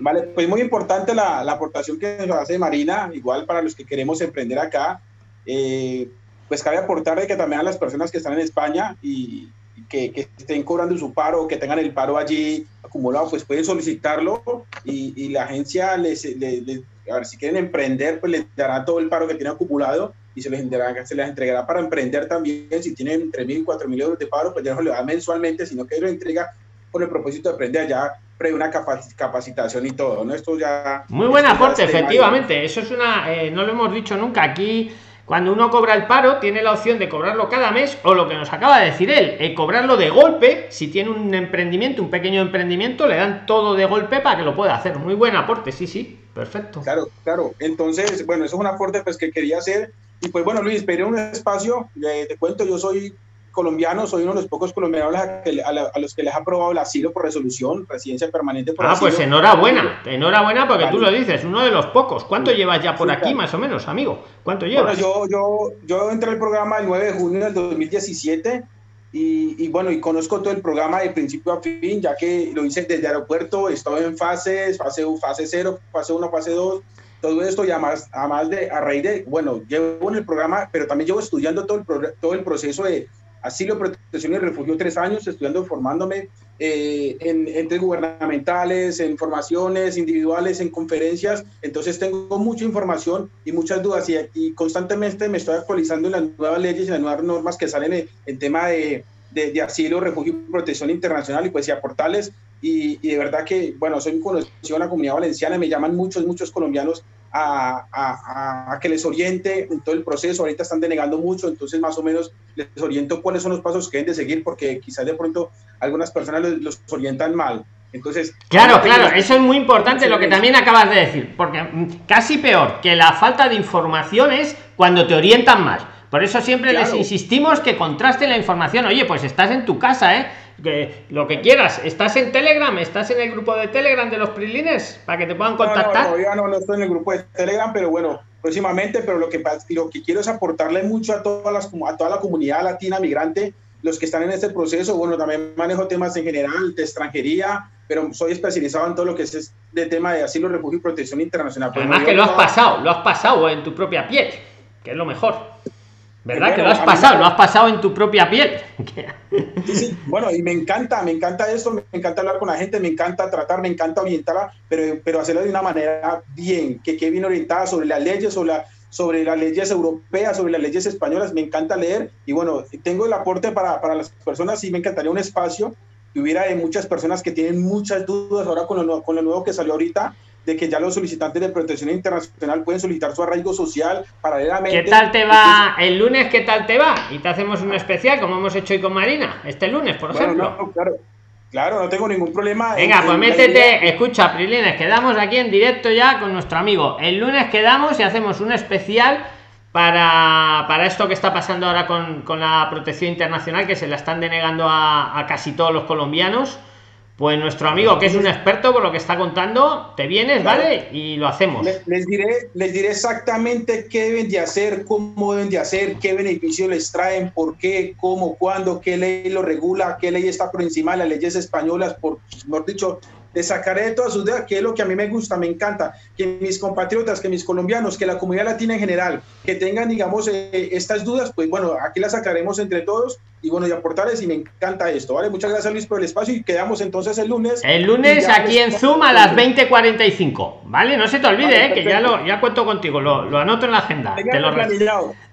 Vale, pues muy importante la, la, aportación que nos hace Marina, igual para los que queremos emprender acá. Eh, pues cabe aportar de que también a las personas que están en España y, que, que, estén cobrando su paro, que tengan el paro allí acumulado, pues pueden solicitarlo y, y la agencia les, les, a ver, si quieren emprender, pues les dará todo el paro que tienen acumulado y se les, entregará, se les entregará para emprender también. Si tienen 3.000, 4.000 euros de paro, pues ya no le da mensualmente, sino que lo entrega con el propósito de aprender allá pre una capacitación y todo, ¿no? Esto ya... Muy buen aporte, efectivamente. Eso es una... Eh, no lo hemos dicho nunca. Aquí, cuando uno cobra el paro, tiene la opción de cobrarlo cada mes o lo que nos acaba de decir él, eh, cobrarlo de golpe. Si tiene un emprendimiento, un pequeño emprendimiento, le dan todo de golpe para que lo pueda hacer. Muy buen aporte, sí, sí. Perfecto. Claro, claro. Entonces, bueno, eso es un aporte pues, que quería hacer. Y pues bueno, Luis, esperé un espacio. Eh, te cuento, yo soy colombiano, soy uno de los pocos colombianos a, a, los que les ha aprobado el asilo por resolución, residencia permanente por Ah, pues enhorabuena, enhorabuena porque tú lo dices, uno de los pocos. ¿Cuánto llevas ya por aquí, más o menos, amigo? ¿Cuánto llevas? Bueno, yo, yo, yo entré al programa el 9 de junio del 2017 y, bueno, y conozco todo el programa de principio a fin, ya que lo hice desde aeropuerto, he estado en fases, fase, fase 0, fase 1, fase 2, todo esto y además, además de, a raíz de, bueno, llevo en el programa, pero también llevo estudiando todo el, todo el proceso de asilo, protección y refugio tres años, estudiando, formándome eh, en entes gubernamentales, en formaciones individuales, en conferencias. Entonces tengo mucha información y muchas dudas y, y constantemente me estoy actualizando en las nuevas leyes y las nuevas normas que salen en, en tema de, de, de, asilo, refugio y protección internacional y pues y aportarles. Y, y de verdad que, bueno, soy conocido en la comunidad valenciana, me llaman muchos, muchos colombianos a, a, a, que les oriente en todo el proceso. Ahorita están denegando mucho, entonces más o menos les oriento cuáles son los pasos que deben de seguir, porque quizás de pronto algunas personas los, los orientan mal. Entonces, claro, claro, eso es muy importante lo que también acabas de decir, porque casi peor que la falta de información es cuando te orientan mal. Por eso siempre claro. les insistimos que contrasten la información. Oye, pues estás en tu casa, ¿eh? Que, lo que quieras. ¿Estás en Telegram? ¿Estás en el grupo de Telegram de los Prilines? Para que te puedan contactar. No, no, no, no, no estoy en el grupo de Telegram, pero bueno, próximamente, pero lo que, lo que quiero es aportarle mucho a, todas las, a toda la comunidad latina migrante, los que están en este proceso. Bueno, también manejo temas en general de extranjería, pero soy especializado en todo lo que es de tema de asilo, refugio y protección internacional. Además que lo has pasado, lo has pasado en tu propia piel, que es lo mejor. ¿Verdad? Bueno, que lo has pasado, lo has pasado en tu propia piel. Sí, sí, bueno, y me encanta, me encanta esto, me encanta hablar con la gente, me encanta tratar, me encanta orientarla, pero, pero hacerlo de una manera bien, que quede bien orientada sobre las leyes, sobre, la, sobre las leyes europeas, sobre las leyes españolas, me encanta leer y bueno, tengo el aporte para, para las personas y me encantaría un espacio que hubiera de muchas personas que tienen muchas dudas ahora con lo, con lo nuevo que salió ahorita, de que ya los solicitantes de protección internacional pueden solicitar su arraigo social paralelamente. ¿Qué tal te va el lunes? ¿Qué tal te va? Y te hacemos un especial, como hemos hecho hoy con Marina, este lunes, por bueno, ejemplo. No, claro, claro, no tengo ningún problema. Venga, en, pues en métete, escucha, Prilines, quedamos aquí en directo ya con nuestro amigo. El lunes quedamos y hacemos un especial para, para esto que está pasando ahora con, con, la protección internacional, que se la están denegando a, a casi todos los colombianos pues nuestro amigo, que es un experto por lo que está contando, te vienes, claro. ¿vale? Y lo hacemos. Les, les, diré, les diré exactamente qué deben de hacer, cómo deben de hacer, qué beneficios les traen, por qué, cómo, cuándo, qué ley lo regula, qué ley está por encima de las leyes españolas, por, mejor dicho, de sacaré de todas sus dudas, que es lo que a mí me gusta, me encanta, que mis compatriotas, que mis colombianos, que la comunidad latina en general, que tengan, digamos, eh, estas dudas, pues bueno, aquí las sacaremos entre todos y bueno, y aportarles y me encanta esto, ¿vale? Muchas gracias Luis por el espacio y quedamos entonces el lunes. El lunes aquí en Zoom a las 20.45, ¿vale? No se te olvide, vale, eh, que ya lo ya cuento contigo, lo, lo anoto en la agenda. Te lo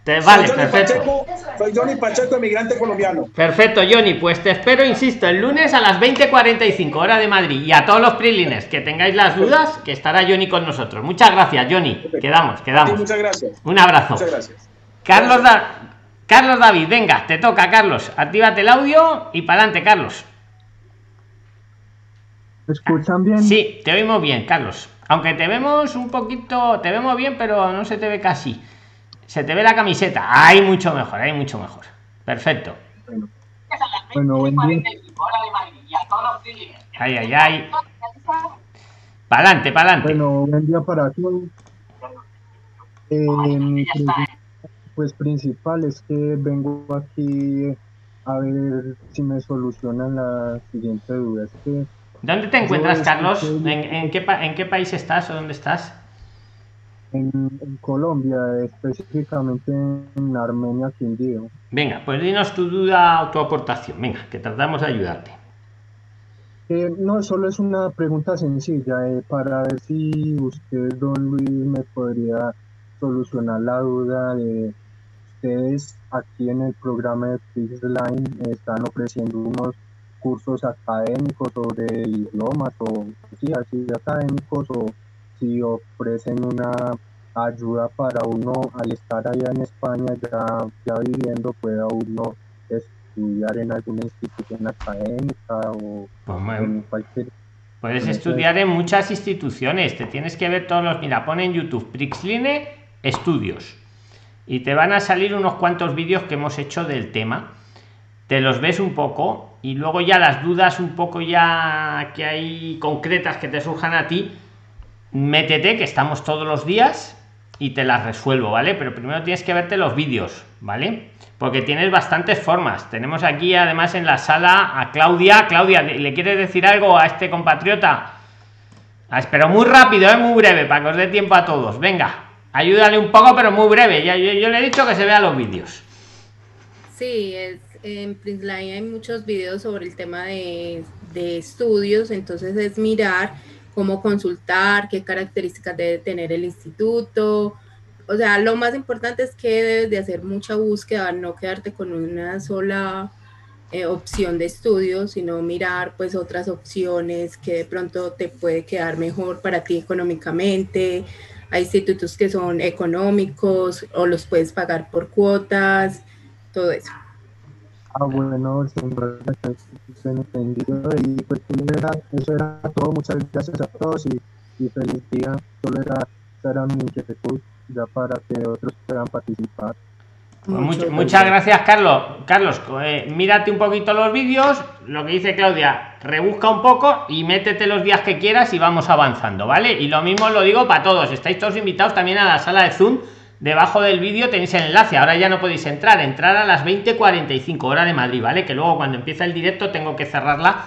te, vale, soy perfecto. Pacheco, soy Johnny Pacheco, emigrante colombiano. Perfecto, Johnny. Pues te espero, insisto, el lunes a las 20.45, hora de Madrid. Y a todos los prilines que tengáis las dudas, que estará Johnny con nosotros. Muchas gracias, Johnny. Perfecto. Quedamos, quedamos. Sí, muchas gracias. Un abrazo. Muchas gracias. Carlos, da Carlos David, venga, te toca, Carlos. Actívate el audio y para adelante, Carlos. ¿Me escuchan bien? Sí, te oímos bien, Carlos. Aunque te vemos un poquito, te vemos bien, pero no se te ve casi. Se te ve la camiseta. Hay mucho mejor, hay mucho mejor. Perfecto. Bueno, bueno buen día. Ay, ay, ay. Para adelante, para adelante. Bueno, buen día para todos. Eh, mi pues principal es que vengo aquí a ver si me solucionan la siguiente duda. Es que ¿Dónde te encuentras, Carlos? ¿En, qué, ¿En qué país estás o dónde estás? En, Colombia, específicamente en Armenia, Quindío. Venga, pues dinos tu duda o tu aportación. Venga, que tratamos de ayudarte. Eh, no, solo es una pregunta sencilla eh, para ver si usted, don Luis, me podría solucionar la duda de ustedes aquí en el programa de Line están ofreciendo unos cursos académicos sobre idiomas o sí, así académicos o si ofrecen una ayuda para uno al estar allá en España ya, ya viviendo pueda uno estudiar en alguna institución académica o en cualquier Puedes estudiar en muchas instituciones, te tienes que ver todos los, mira, pone en YouTube Prixline Estudios y te van a salir unos cuantos vídeos que hemos hecho del tema. Te los ves un poco y luego ya las dudas un poco ya que hay concretas que te surjan a ti, métete que estamos todos los días y te las resuelvo, ¿vale? Pero primero tienes que verte los vídeos, ¿vale? Porque tienes bastantes formas. Tenemos aquí además en la sala a Claudia. Claudia, ¿le quieres decir algo a este compatriota? Ah, espero muy rápido, ¿eh? muy breve, para que os dé tiempo a todos. Venga, ayúdale un poco, pero muy breve. Ya, yo, le he dicho que se vean los vídeos. Sí, es, en Printline hay muchos vídeos sobre el tema de, de estudios, entonces es mirar cómo consultar, qué características debe tener el instituto. O sea, lo más importante es que debes de hacer mucha búsqueda, no quedarte con una sola eh, opción de estudio, sino mirar pues otras opciones que de pronto te puede quedar mejor para ti económicamente. Hay institutos que son económicos o los puedes pagar por cuotas, todo eso. Ah, bueno, y pues eso era todo. Muchas gracias a todos y, feliz día. Solo era, era para que otros puedan participar. Pues muchas gracias, Carlos. Carlos, eh, mírate un poquito los vídeos. Lo que dice Claudia, rebusca un poco y métete los días que quieras y vamos avanzando, ¿vale? Y lo mismo lo digo para todos. Estáis todos invitados también a la sala de Zoom debajo del vídeo tenéis el enlace ahora ya no podéis entrar entrar a las 20:45 hora de Madrid vale que luego cuando empieza el directo tengo que cerrarla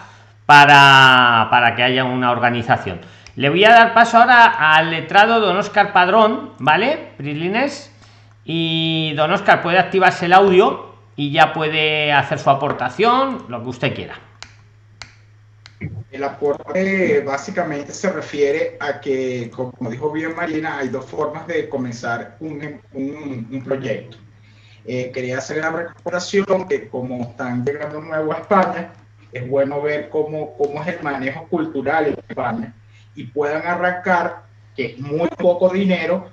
para para que haya una organización le voy a dar paso ahora al letrado don Oscar Padrón vale Prilines y don Oscar puede activarse el audio y ya puede hacer su aportación lo que usted quiera el aporte básicamente se refiere a que, como dijo bien Marina, hay dos formas de comenzar un, un, proyecto. Eh, quería hacer la recomendación que como están llegando nuevo a España, es bueno ver cómo, cómo es el manejo cultural en España y puedan arrancar, que es muy poco dinero,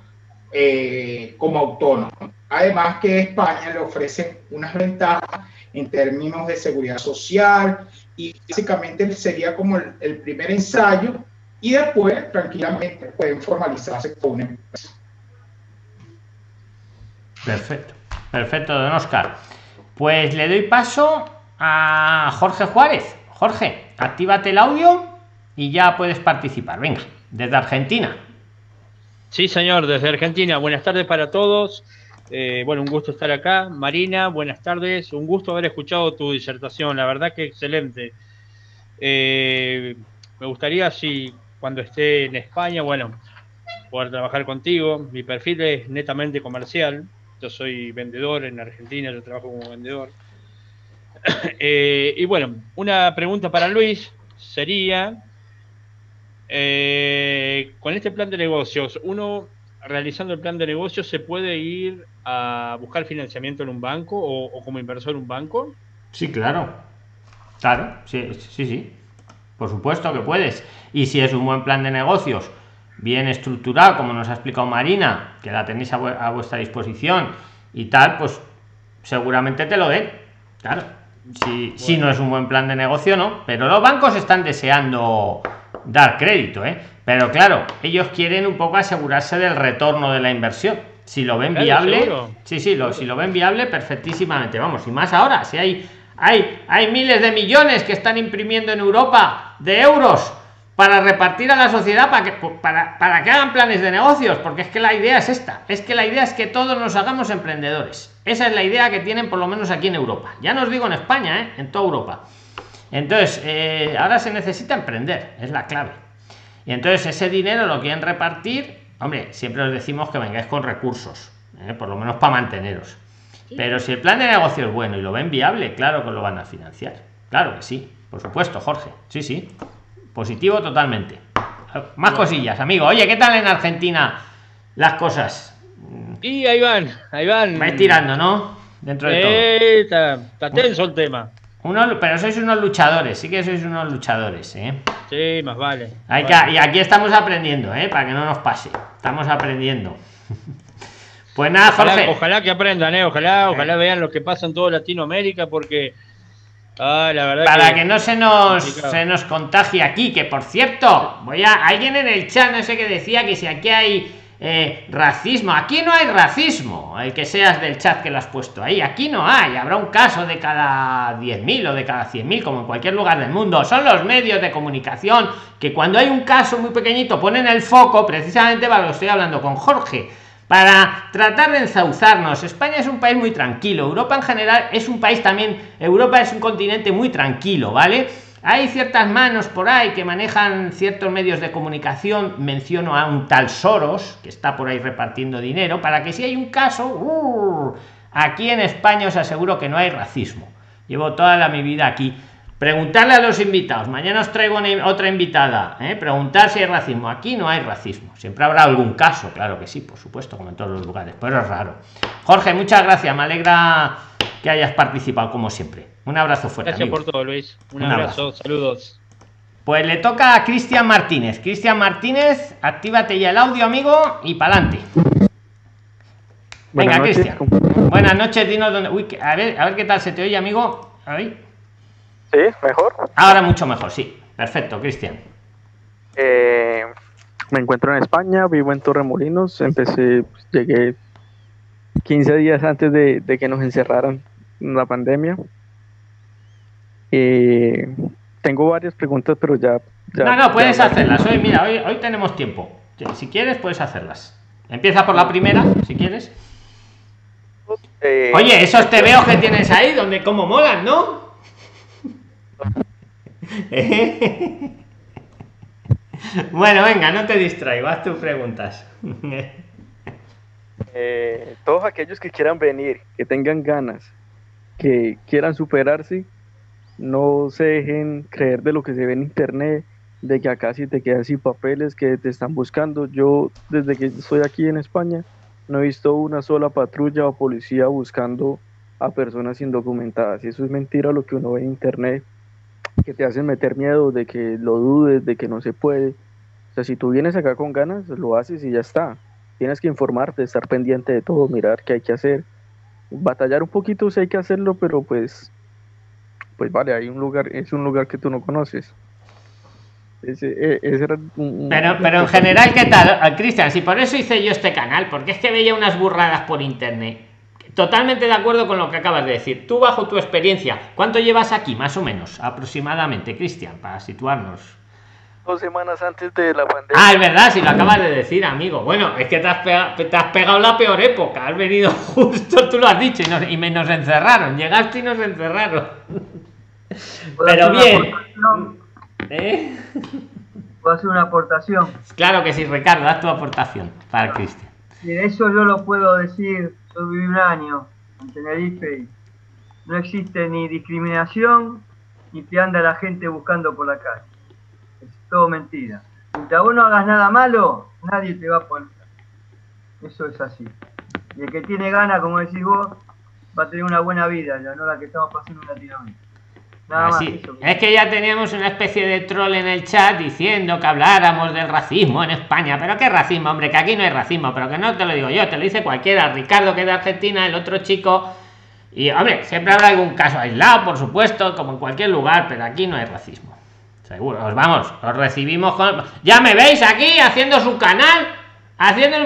eh, como autónomo. Además que España le ofrece unas ventajas en términos de seguridad social, y básicamente sería como el, primer ensayo y después tranquilamente pueden formalizarse con una empresa. Perfecto, perfecto, don Oscar. Pues le doy paso a Jorge Juárez. Jorge, actívate el audio y ya puedes participar. Venga, desde Argentina. Sí, señor, desde Argentina. Buenas tardes para todos. Eh, bueno, un gusto estar acá. Marina, buenas tardes. Un gusto haber escuchado tu disertación. La verdad que excelente. Eh, me gustaría, si cuando esté en España, bueno, poder trabajar contigo. Mi perfil es netamente comercial. Yo soy vendedor en Argentina, yo trabajo como vendedor. [COUGHS] Eh, y bueno, una pregunta para Luis sería, con este plan de negocios, uno realizando el plan de negocios se puede ir a buscar financiamiento en un banco o, como inversor en un banco? Sí, claro. Claro, sí, sí, sí. Por supuesto que puedes. Y si es un buen plan de negocios, bien estructurado, como nos ha explicado Marina, que la tenéis a, vuestra disposición y tal, pues seguramente te lo den. Claro. Si, si no es un buen plan de negocio, no. Pero los bancos están deseando dar crédito, ¿eh? Pero claro, ellos quieren un poco asegurarse del retorno de la inversión. Si lo ven viable, sí, sí, lo, si lo ven viable, perfectísimamente. Vamos, y más ahora, si hay, hay, hay miles de millones que están imprimiendo en Europa de euros para repartir a la sociedad para que, para, para que hagan planes de negocios, porque es que la idea es esta, es que la idea es que todos nos hagamos emprendedores. Esa es la idea que tienen por lo menos aquí en Europa. Ya no os digo en España, ¿eh? en toda Europa. Entonces, eh, ahora se necesita emprender, es la clave. Y entonces ese dinero lo quieren repartir, hombre, siempre os decimos que vengáis con recursos, ¿eh? por lo menos para manteneros. Pero si el plan de negocio es bueno y lo ven viable, claro que lo van a financiar. Claro que sí, por supuesto, Jorge. Sí, sí. Positivo totalmente. Más cosillas, amigo. Oye, ¿qué tal en Argentina las cosas? Y ahí van, ahí van. Vais tirando, ¿no? Dentro de todo. Está, tenso el tema. Uno, pero sois unos luchadores, sí que sois unos luchadores, ¿eh? Sí, más vale. Hay y aquí estamos aprendiendo, ¿eh? Para que no nos pase. Estamos aprendiendo. [LAUGHS] Pues nada, Jorge. Ojalá, que aprendan, ¿eh? Ojalá, ojalá vean lo que pasa en toda Latinoamérica, porque. Ah, la verdad Para que, no se nos, se nos contagie aquí, que por cierto, voy a. Alguien en el chat, no sé qué decía, que si aquí hay eh, racismo. Aquí no hay racismo, el que seas del chat que lo has puesto ahí. Aquí no hay. Habrá un caso de cada 10.000 o de cada 100.000, como en cualquier lugar del mundo. Son los medios de comunicación que cuando hay un caso muy pequeñito ponen el foco, precisamente para lo que estoy hablando con Jorge. Para tratar de ensauzarnos, España es un país muy tranquilo, Europa en general es un país también, Europa es un continente muy tranquilo, ¿vale? Hay ciertas manos por ahí que manejan ciertos medios de comunicación. Menciono a un tal Soros, que está por ahí repartiendo dinero, para que si hay un caso, aquí en España os aseguro que no hay racismo. Llevo toda mi vida aquí. Preguntarle a los invitados, mañana os traigo otra invitada, ¿eh? preguntar si hay racismo. Aquí no hay racismo. Siempre habrá algún caso, claro que sí, por supuesto, como en todos los lugares, pero es raro. Jorge, muchas gracias, me alegra que hayas participado como siempre. Un abrazo fuerte. Gracias por todo, Luis. Un, abrazo. saludos. Pues le toca a Cristian Martínez. Cristian Martínez, actívate ya el audio, amigo, y para adelante. Venga, Cristian. Buenas noches, dinos dónde. Uy, a ver, a ver qué tal se te oye, amigo. Ahí. Sí, mejor. Ahora mucho mejor, sí. Perfecto, Cristian. Eh, me encuentro en España, vivo en Torremolinos. Empecé, pues, llegué 15 días antes de, de que nos encerraran la pandemia. Eh, tengo varias preguntas, pero ya. no, no, puedes hacerlas. Hoy, mira, hoy, hoy tenemos tiempo. Si quieres, puedes hacerlas. Empieza por la primera, si quieres. Eh, Oye, esos te veo que tienes ahí, donde como molan, ¿no? [LAUGHS] bueno, venga, no te distraigo, haz tus preguntas. [LAUGHS] Eh, todos aquellos que quieran venir, que tengan ganas, que quieran superarse, no se dejen creer de lo que se ve en internet, de que acá si te quedas sin papeles, que te están buscando. Yo desde que estoy aquí en España no he visto una sola patrulla o policía buscando a personas indocumentadas. Y eso es mentira lo que uno ve en internet, que te hacen meter miedo de que lo dudes, de que no se puede. O sea, si tú vienes acá con ganas, lo haces y ya está. Tienes que informarte, estar pendiente de todo, mirar qué hay que hacer. Batallar un poquito si hay que hacerlo, pero pues pues vale, hay un lugar, es un lugar que tú no conoces. E, pero, pero en general, ¿qué tal? Ah, Cristian, si por eso hice yo este canal, porque es que veía unas burradas por internet. Totalmente de acuerdo con lo que acabas de decir. Tú, bajo tu experiencia, ¿cuánto llevas aquí, más o menos, aproximadamente, Cristian, para situarnos? Dos semanas antes de la pandemia. Ah, es verdad, si lo acabas de decir, amigo. Bueno, es que te has, pegado, te has pegado la peor época. Has venido [LAUGHS] justo, tú lo has dicho, y, nos, y nos encerraron. Llegaste y nos encerraron. Pero bien. ¿Eh? ¿Puedo hacer una aportación? Claro que sí, Ricardo, haz tu aportación para Cristian. eso yo lo puedo decir, yo viví un año en Tenerife no existe ni discriminación ni te anda la gente buscando por la calle. Es todo mentira. Mientras vos no hagas nada malo, nadie te va a poner. Eso es así. Y el que tiene ganas, como decís vos, va a tener una buena vida, ya no la que estamos pasando en Latinoamérica. Es que ya teníamos una especie de troll en el chat diciendo que habláramos del racismo en España. Pero qué racismo, hombre, que aquí no hay racismo, pero que no te lo digo yo, te lo dice cualquiera. Ricardo, que es de Argentina, el otro chico. Y, hombre, siempre habrá algún caso aislado, por supuesto, como en cualquier lugar, pero aquí no hay racismo. Seguro, os vamos, os recibimos con. Ya me veis aquí haciendo su canal, haciendo.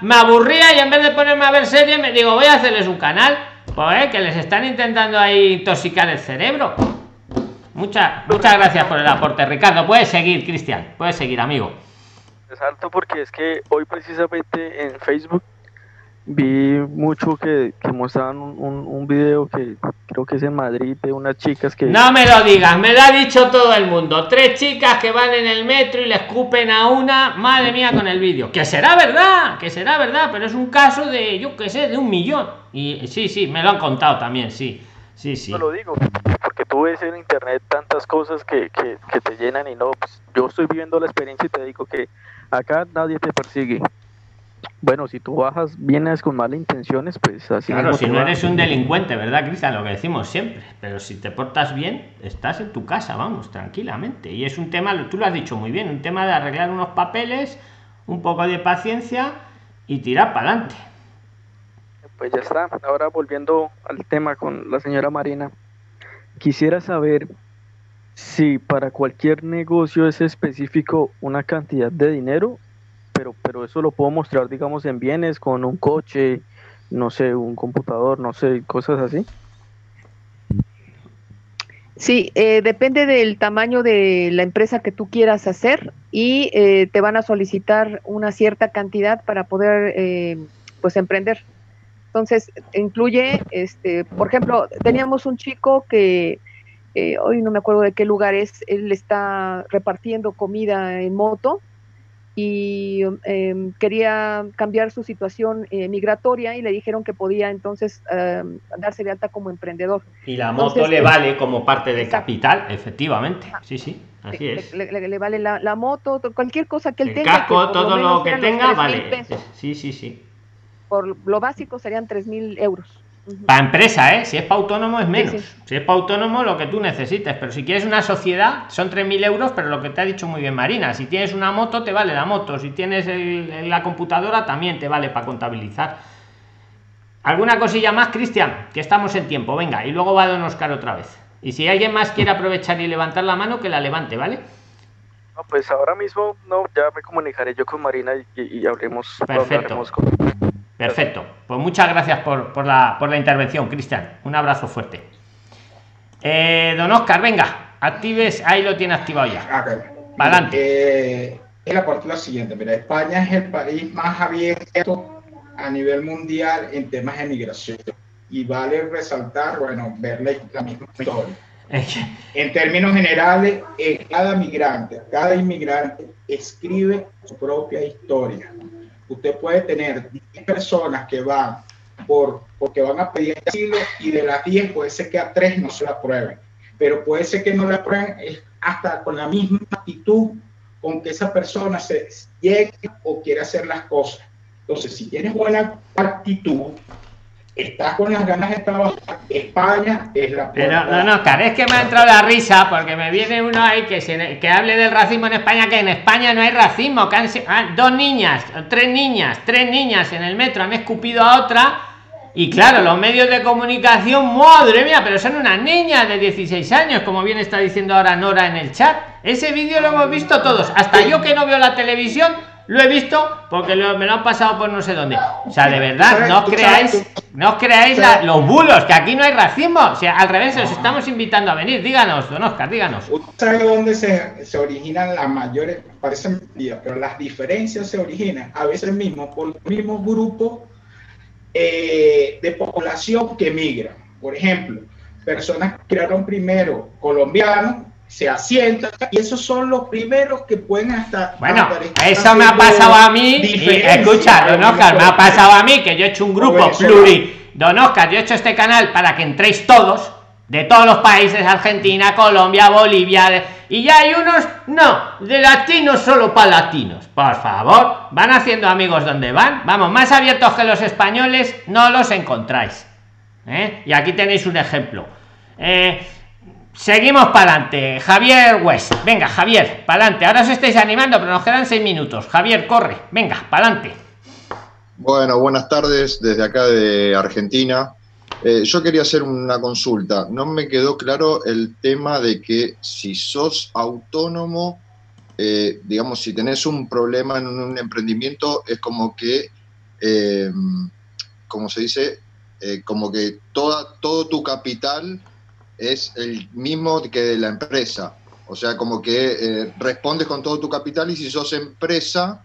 Me, aburría y en vez de ponerme a ver series, me digo, voy a hacerles un canal. Pues, que les están intentando ahí intoxicar el cerebro. Muchas, muchas gracias por el aporte, Ricardo. Puedes seguir, Cristian. Puedes seguir, amigo. Salto porque es que hoy precisamente en Facebook vi mucho que, que mostraban un, un, un video que creo que es en Madrid de unas chicas que... No me lo digas, me lo ha dicho todo el mundo. Tres chicas que van en el metro y le escupen a una, madre mía, con el vídeo. Que será verdad, que será verdad, pero es un caso de, yo qué sé, de un millón. Y sí, sí, me lo han contado también, sí. Sí, sí. No lo digo, porque tú ves en internet tantas cosas que, que, que te llenan y no, pues, yo estoy viviendo la experiencia y te digo que acá nadie te persigue. Bueno, si tú bajas, vienes con malas intenciones, pues así Claro, si no eres un delincuente, ¿verdad, Cristian? Lo que decimos siempre. Pero si te portas bien, estás en tu casa, vamos, tranquilamente. Y es un tema, tú lo has dicho muy bien, un tema de arreglar unos papeles, un poco de paciencia y tirar para adelante. Pues ya está. Ahora volviendo al tema con la señora Marina, quisiera saber si para cualquier negocio es específico una cantidad de dinero, pero, pero eso lo puedo mostrar, digamos, en bienes, con un coche, no sé, un computador, no sé, cosas así. Sí, eh, depende del tamaño de la empresa que tú quieras hacer y eh, te van a solicitar una cierta cantidad para poder eh, pues emprender. Entonces, incluye, este, por ejemplo, teníamos un chico que eh, hoy no me acuerdo de qué lugar es, él está repartiendo comida en moto y em, quería cambiar su situación eh, migratoria y le dijeron que podía entonces em, darse de alta como emprendedor. Y la moto le eh, vale como parte del exacto. capital, efectivamente. Sí, sí, así es. le- le- le vale la, la moto, to- cualquier cosa que él El tenga. casco, todo lo que tenga, 3,000 vale. Sí, sí, sí. Por lo básico serían 3 mil euros. Ujú. Para empresa, ¿eh? Si es para autónomo es menos. sí. Si es para autónomo lo que tú necesites. Pero si quieres una sociedad, son 3.000 euros, pero lo que te ha dicho muy bien Marina. Si tienes una moto, te vale la moto. Si tienes el- la computadora, también te vale para contabilizar. ¿Alguna cosilla más, Cristian? Que estamos en tiempo. Venga, y luego va Don Oscar otra vez. Y si alguien más quiere aprovechar y levantar la mano, que la levante, ¿vale? No, pues ahora mismo, no, ya me comunicaré yo con Marina y, y- y hablemos. Perfecto. hablaremos con- Perfecto. Pues muchas gracias por, por la, por la intervención, Cristian. Un abrazo fuerte. Eh, don Oscar, venga, actives, ahí lo tiene activado ya. Ah, ok. Pa'lante. Eh, el aporte es lo siguiente, mira, España es el país más abierto a nivel mundial en temas de migración. Y vale resaltar, bueno, ver la, la misma historia. En términos generales, eh, cada migrante, cada inmigrante escribe su propia historia. Usted puede tener 10 personas que van por, porque van a pedir asilo y de las 10 puede ser que a 3 no se la aprueben. Pero puede ser que no la aprueben hasta con la misma actitud con que esa persona se llegue o quiere hacer las cosas. Entonces, si tienes buena actitud, estás con las ganas de trabajar, España es la Pero, puerta- don Oscar, es que me ha entrado la risa porque me viene uno ahí que, se- que hable del racismo en España, que en España no hay racismo. Que han ah, dos niñas, tres niñas, tres niñas en el metro han escupido a otra. Y claro, los medios de comunicación, madre mía, pero son unas niñas de 16 años, como bien está diciendo ahora Nora en el chat. Ese vídeo lo hemos visto todos, hasta yo que no veo la televisión, lo he visto porque lo- me lo han pasado por no sé dónde. O sea, de verdad, no os creáis, no os creáis la- los bulos, que aquí no hay racismo. O sea, al revés, os estamos invitando a venir. Díganos, don Oscar, díganos. Usted sabe dónde se, se originan las mayores, parece mentira, pero las diferencias se originan a veces mismo por los mismos grupos eh, de población que migran. Por ejemplo, personas que crearon primero colombianos, se asientan y esos son los primeros que pueden hasta... Bueno, eso me ha pasado a mí. Y, escucha, don Oscar, me ha pasado a mí que yo he hecho un grupo pluri. Don Oscar, yo he hecho este canal para que entréis todos, de todos los países, Argentina, Colombia, Bolivia, y ya hay unos, no, de latinos solo para latinos. Por favor, van haciendo amigos donde van. Vamos, más abiertos que los españoles, no los encontráis. ¿eh? Y aquí tenéis un ejemplo. Eh, Seguimos para adelante. Javier West. Venga, Javier, para adelante. Ahora os estáis animando, pero nos quedan seis minutos. Javier, corre. Venga, para adelante. Bueno, buenas tardes desde acá de Argentina. Eh, yo quería hacer una consulta. No me quedó claro el tema de que si sos autónomo, eh, digamos, si tenés un problema en un emprendimiento, es como que, eh, como se dice, Eh, como que toda, todo tu capital es el mismo que la empresa. O sea, como que eh, respondes con todo tu capital y si sos empresa,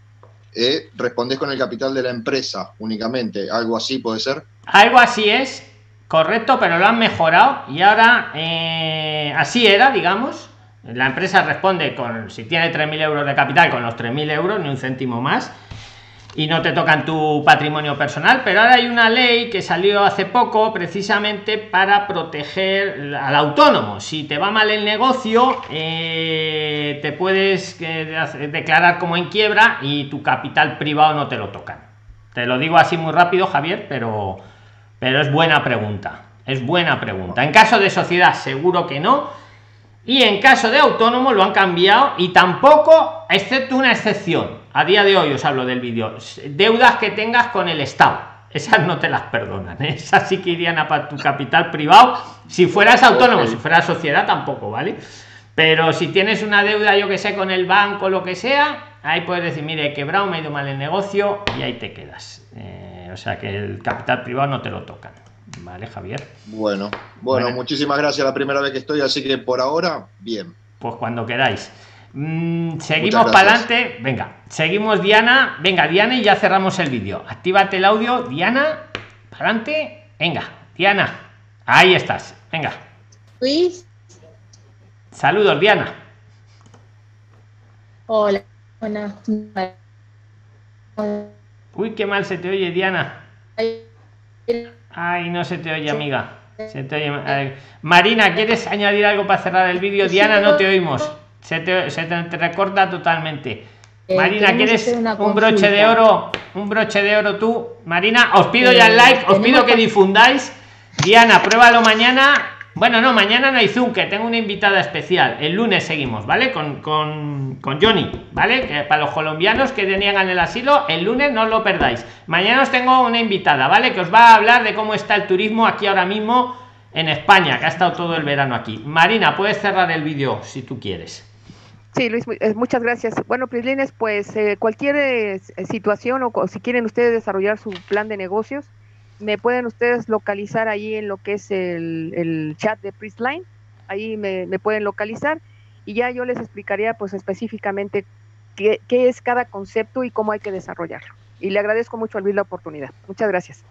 eh, respondés con el capital de la empresa únicamente. ¿Algo así puede ser? Algo así es, correcto, pero lo han mejorado y ahora eh, así era, digamos. La empresa responde con, si tiene 3.000 euros de capital, con los 3.000 euros, ni un céntimo más y no te tocan tu patrimonio personal, pero ahora hay una ley que salió hace poco precisamente para proteger al autónomo. Si te va mal el negocio, eh, te puedes eh, declarar como en quiebra y tu capital privado no te lo tocan. Te lo digo así muy rápido, Javier, pero, pero es buena pregunta. Es buena pregunta. En caso de sociedad, seguro que no. Y en caso de autónomo lo han cambiado y tampoco, excepto una excepción a día de hoy os hablo del vídeo, deudas que tengas con el Estado. Esas no te las perdonan, ¿eh? esas sí que irían a tu capital privado. Si fueras autónomo, si fueras sociedad tampoco, ¿vale? Pero si tienes una deuda, yo que sé, con el banco, lo que sea, ahí puedes decir, mire, he quebrado, me he ido mal el negocio y ahí te quedas. Eh, o sea que el capital privado no te lo tocan. ¿Vale, Javier? Bueno, bueno, muchísimas gracias. La primera vez que estoy, así que por ahora, bien. Pues cuando queráis. Mm, seguimos para adelante. Venga, seguimos Diana. Venga, Diana, y ya cerramos el vídeo. Actívate el audio, Diana. Para adelante. Venga, Diana. Ahí estás. Venga. Luis. Saludos, Diana. Hola. Uy, qué mal se te oye, Diana. Ay, no se te oye, amiga. Se te oye. Marina, ¿quieres añadir algo para cerrar el vídeo? Diana, no te oímos. Se te, se te recorta totalmente. Eh, Marina, ¿quieres un broche de oro? Un broche de oro tú. Marina, os pido ya el eh, like, os pido que difundáis. Diana, pruébalo mañana. Bueno, no, mañana no hay Zoom, que tengo una invitada especial. El lunes seguimos, ¿vale? Con, con, con Johnny, ¿vale? Que para los colombianos que deniegan el asilo, el lunes no lo perdáis. Mañana os tengo una invitada, ¿vale? Que os va a hablar de cómo está el turismo aquí ahora mismo en España, que ha estado todo el verano aquí. Marina, puedes cerrar el vídeo si tú quieres. Sí, Luis, eh, muchas gracias. Bueno, Prislines, pues eh, cualquier eh, situación o, si quieren ustedes desarrollar su plan de negocios, me pueden ustedes localizar ahí en lo que es el, chat de Prisline, ahí me, pueden localizar y ya yo les explicaría pues específicamente qué, qué es cada concepto y cómo hay que desarrollarlo. Y le agradezco mucho a Luis la oportunidad. Muchas gracias.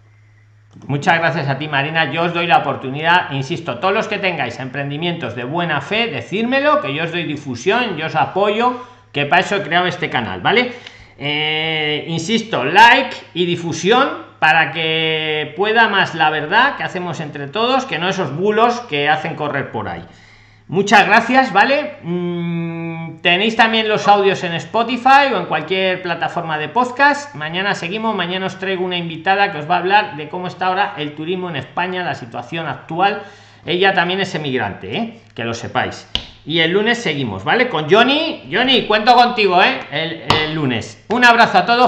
Muchas gracias a ti, Marina. Yo os doy la oportunidad, insisto, todos los que tengáis emprendimientos de buena fe, decírmelo, que yo os doy difusión, yo os apoyo, que para eso he creado este canal, ¿vale? Eh, insisto, like y difusión para que pueda más la verdad que hacemos entre todos, que no esos bulos que hacen correr por ahí. Muchas gracias, ¿vale? Mm, tenéis también los audios en Spotify o en cualquier plataforma de podcast. Mañana seguimos, mañana os traigo una invitada que os va a hablar de cómo está ahora el turismo en España, la situación actual. Ella también es emigrante, ¿eh? que lo sepáis. Y el lunes seguimos, ¿vale? Con Johnny. Johnny, cuento contigo, ¿eh? el lunes. Un abrazo a todos.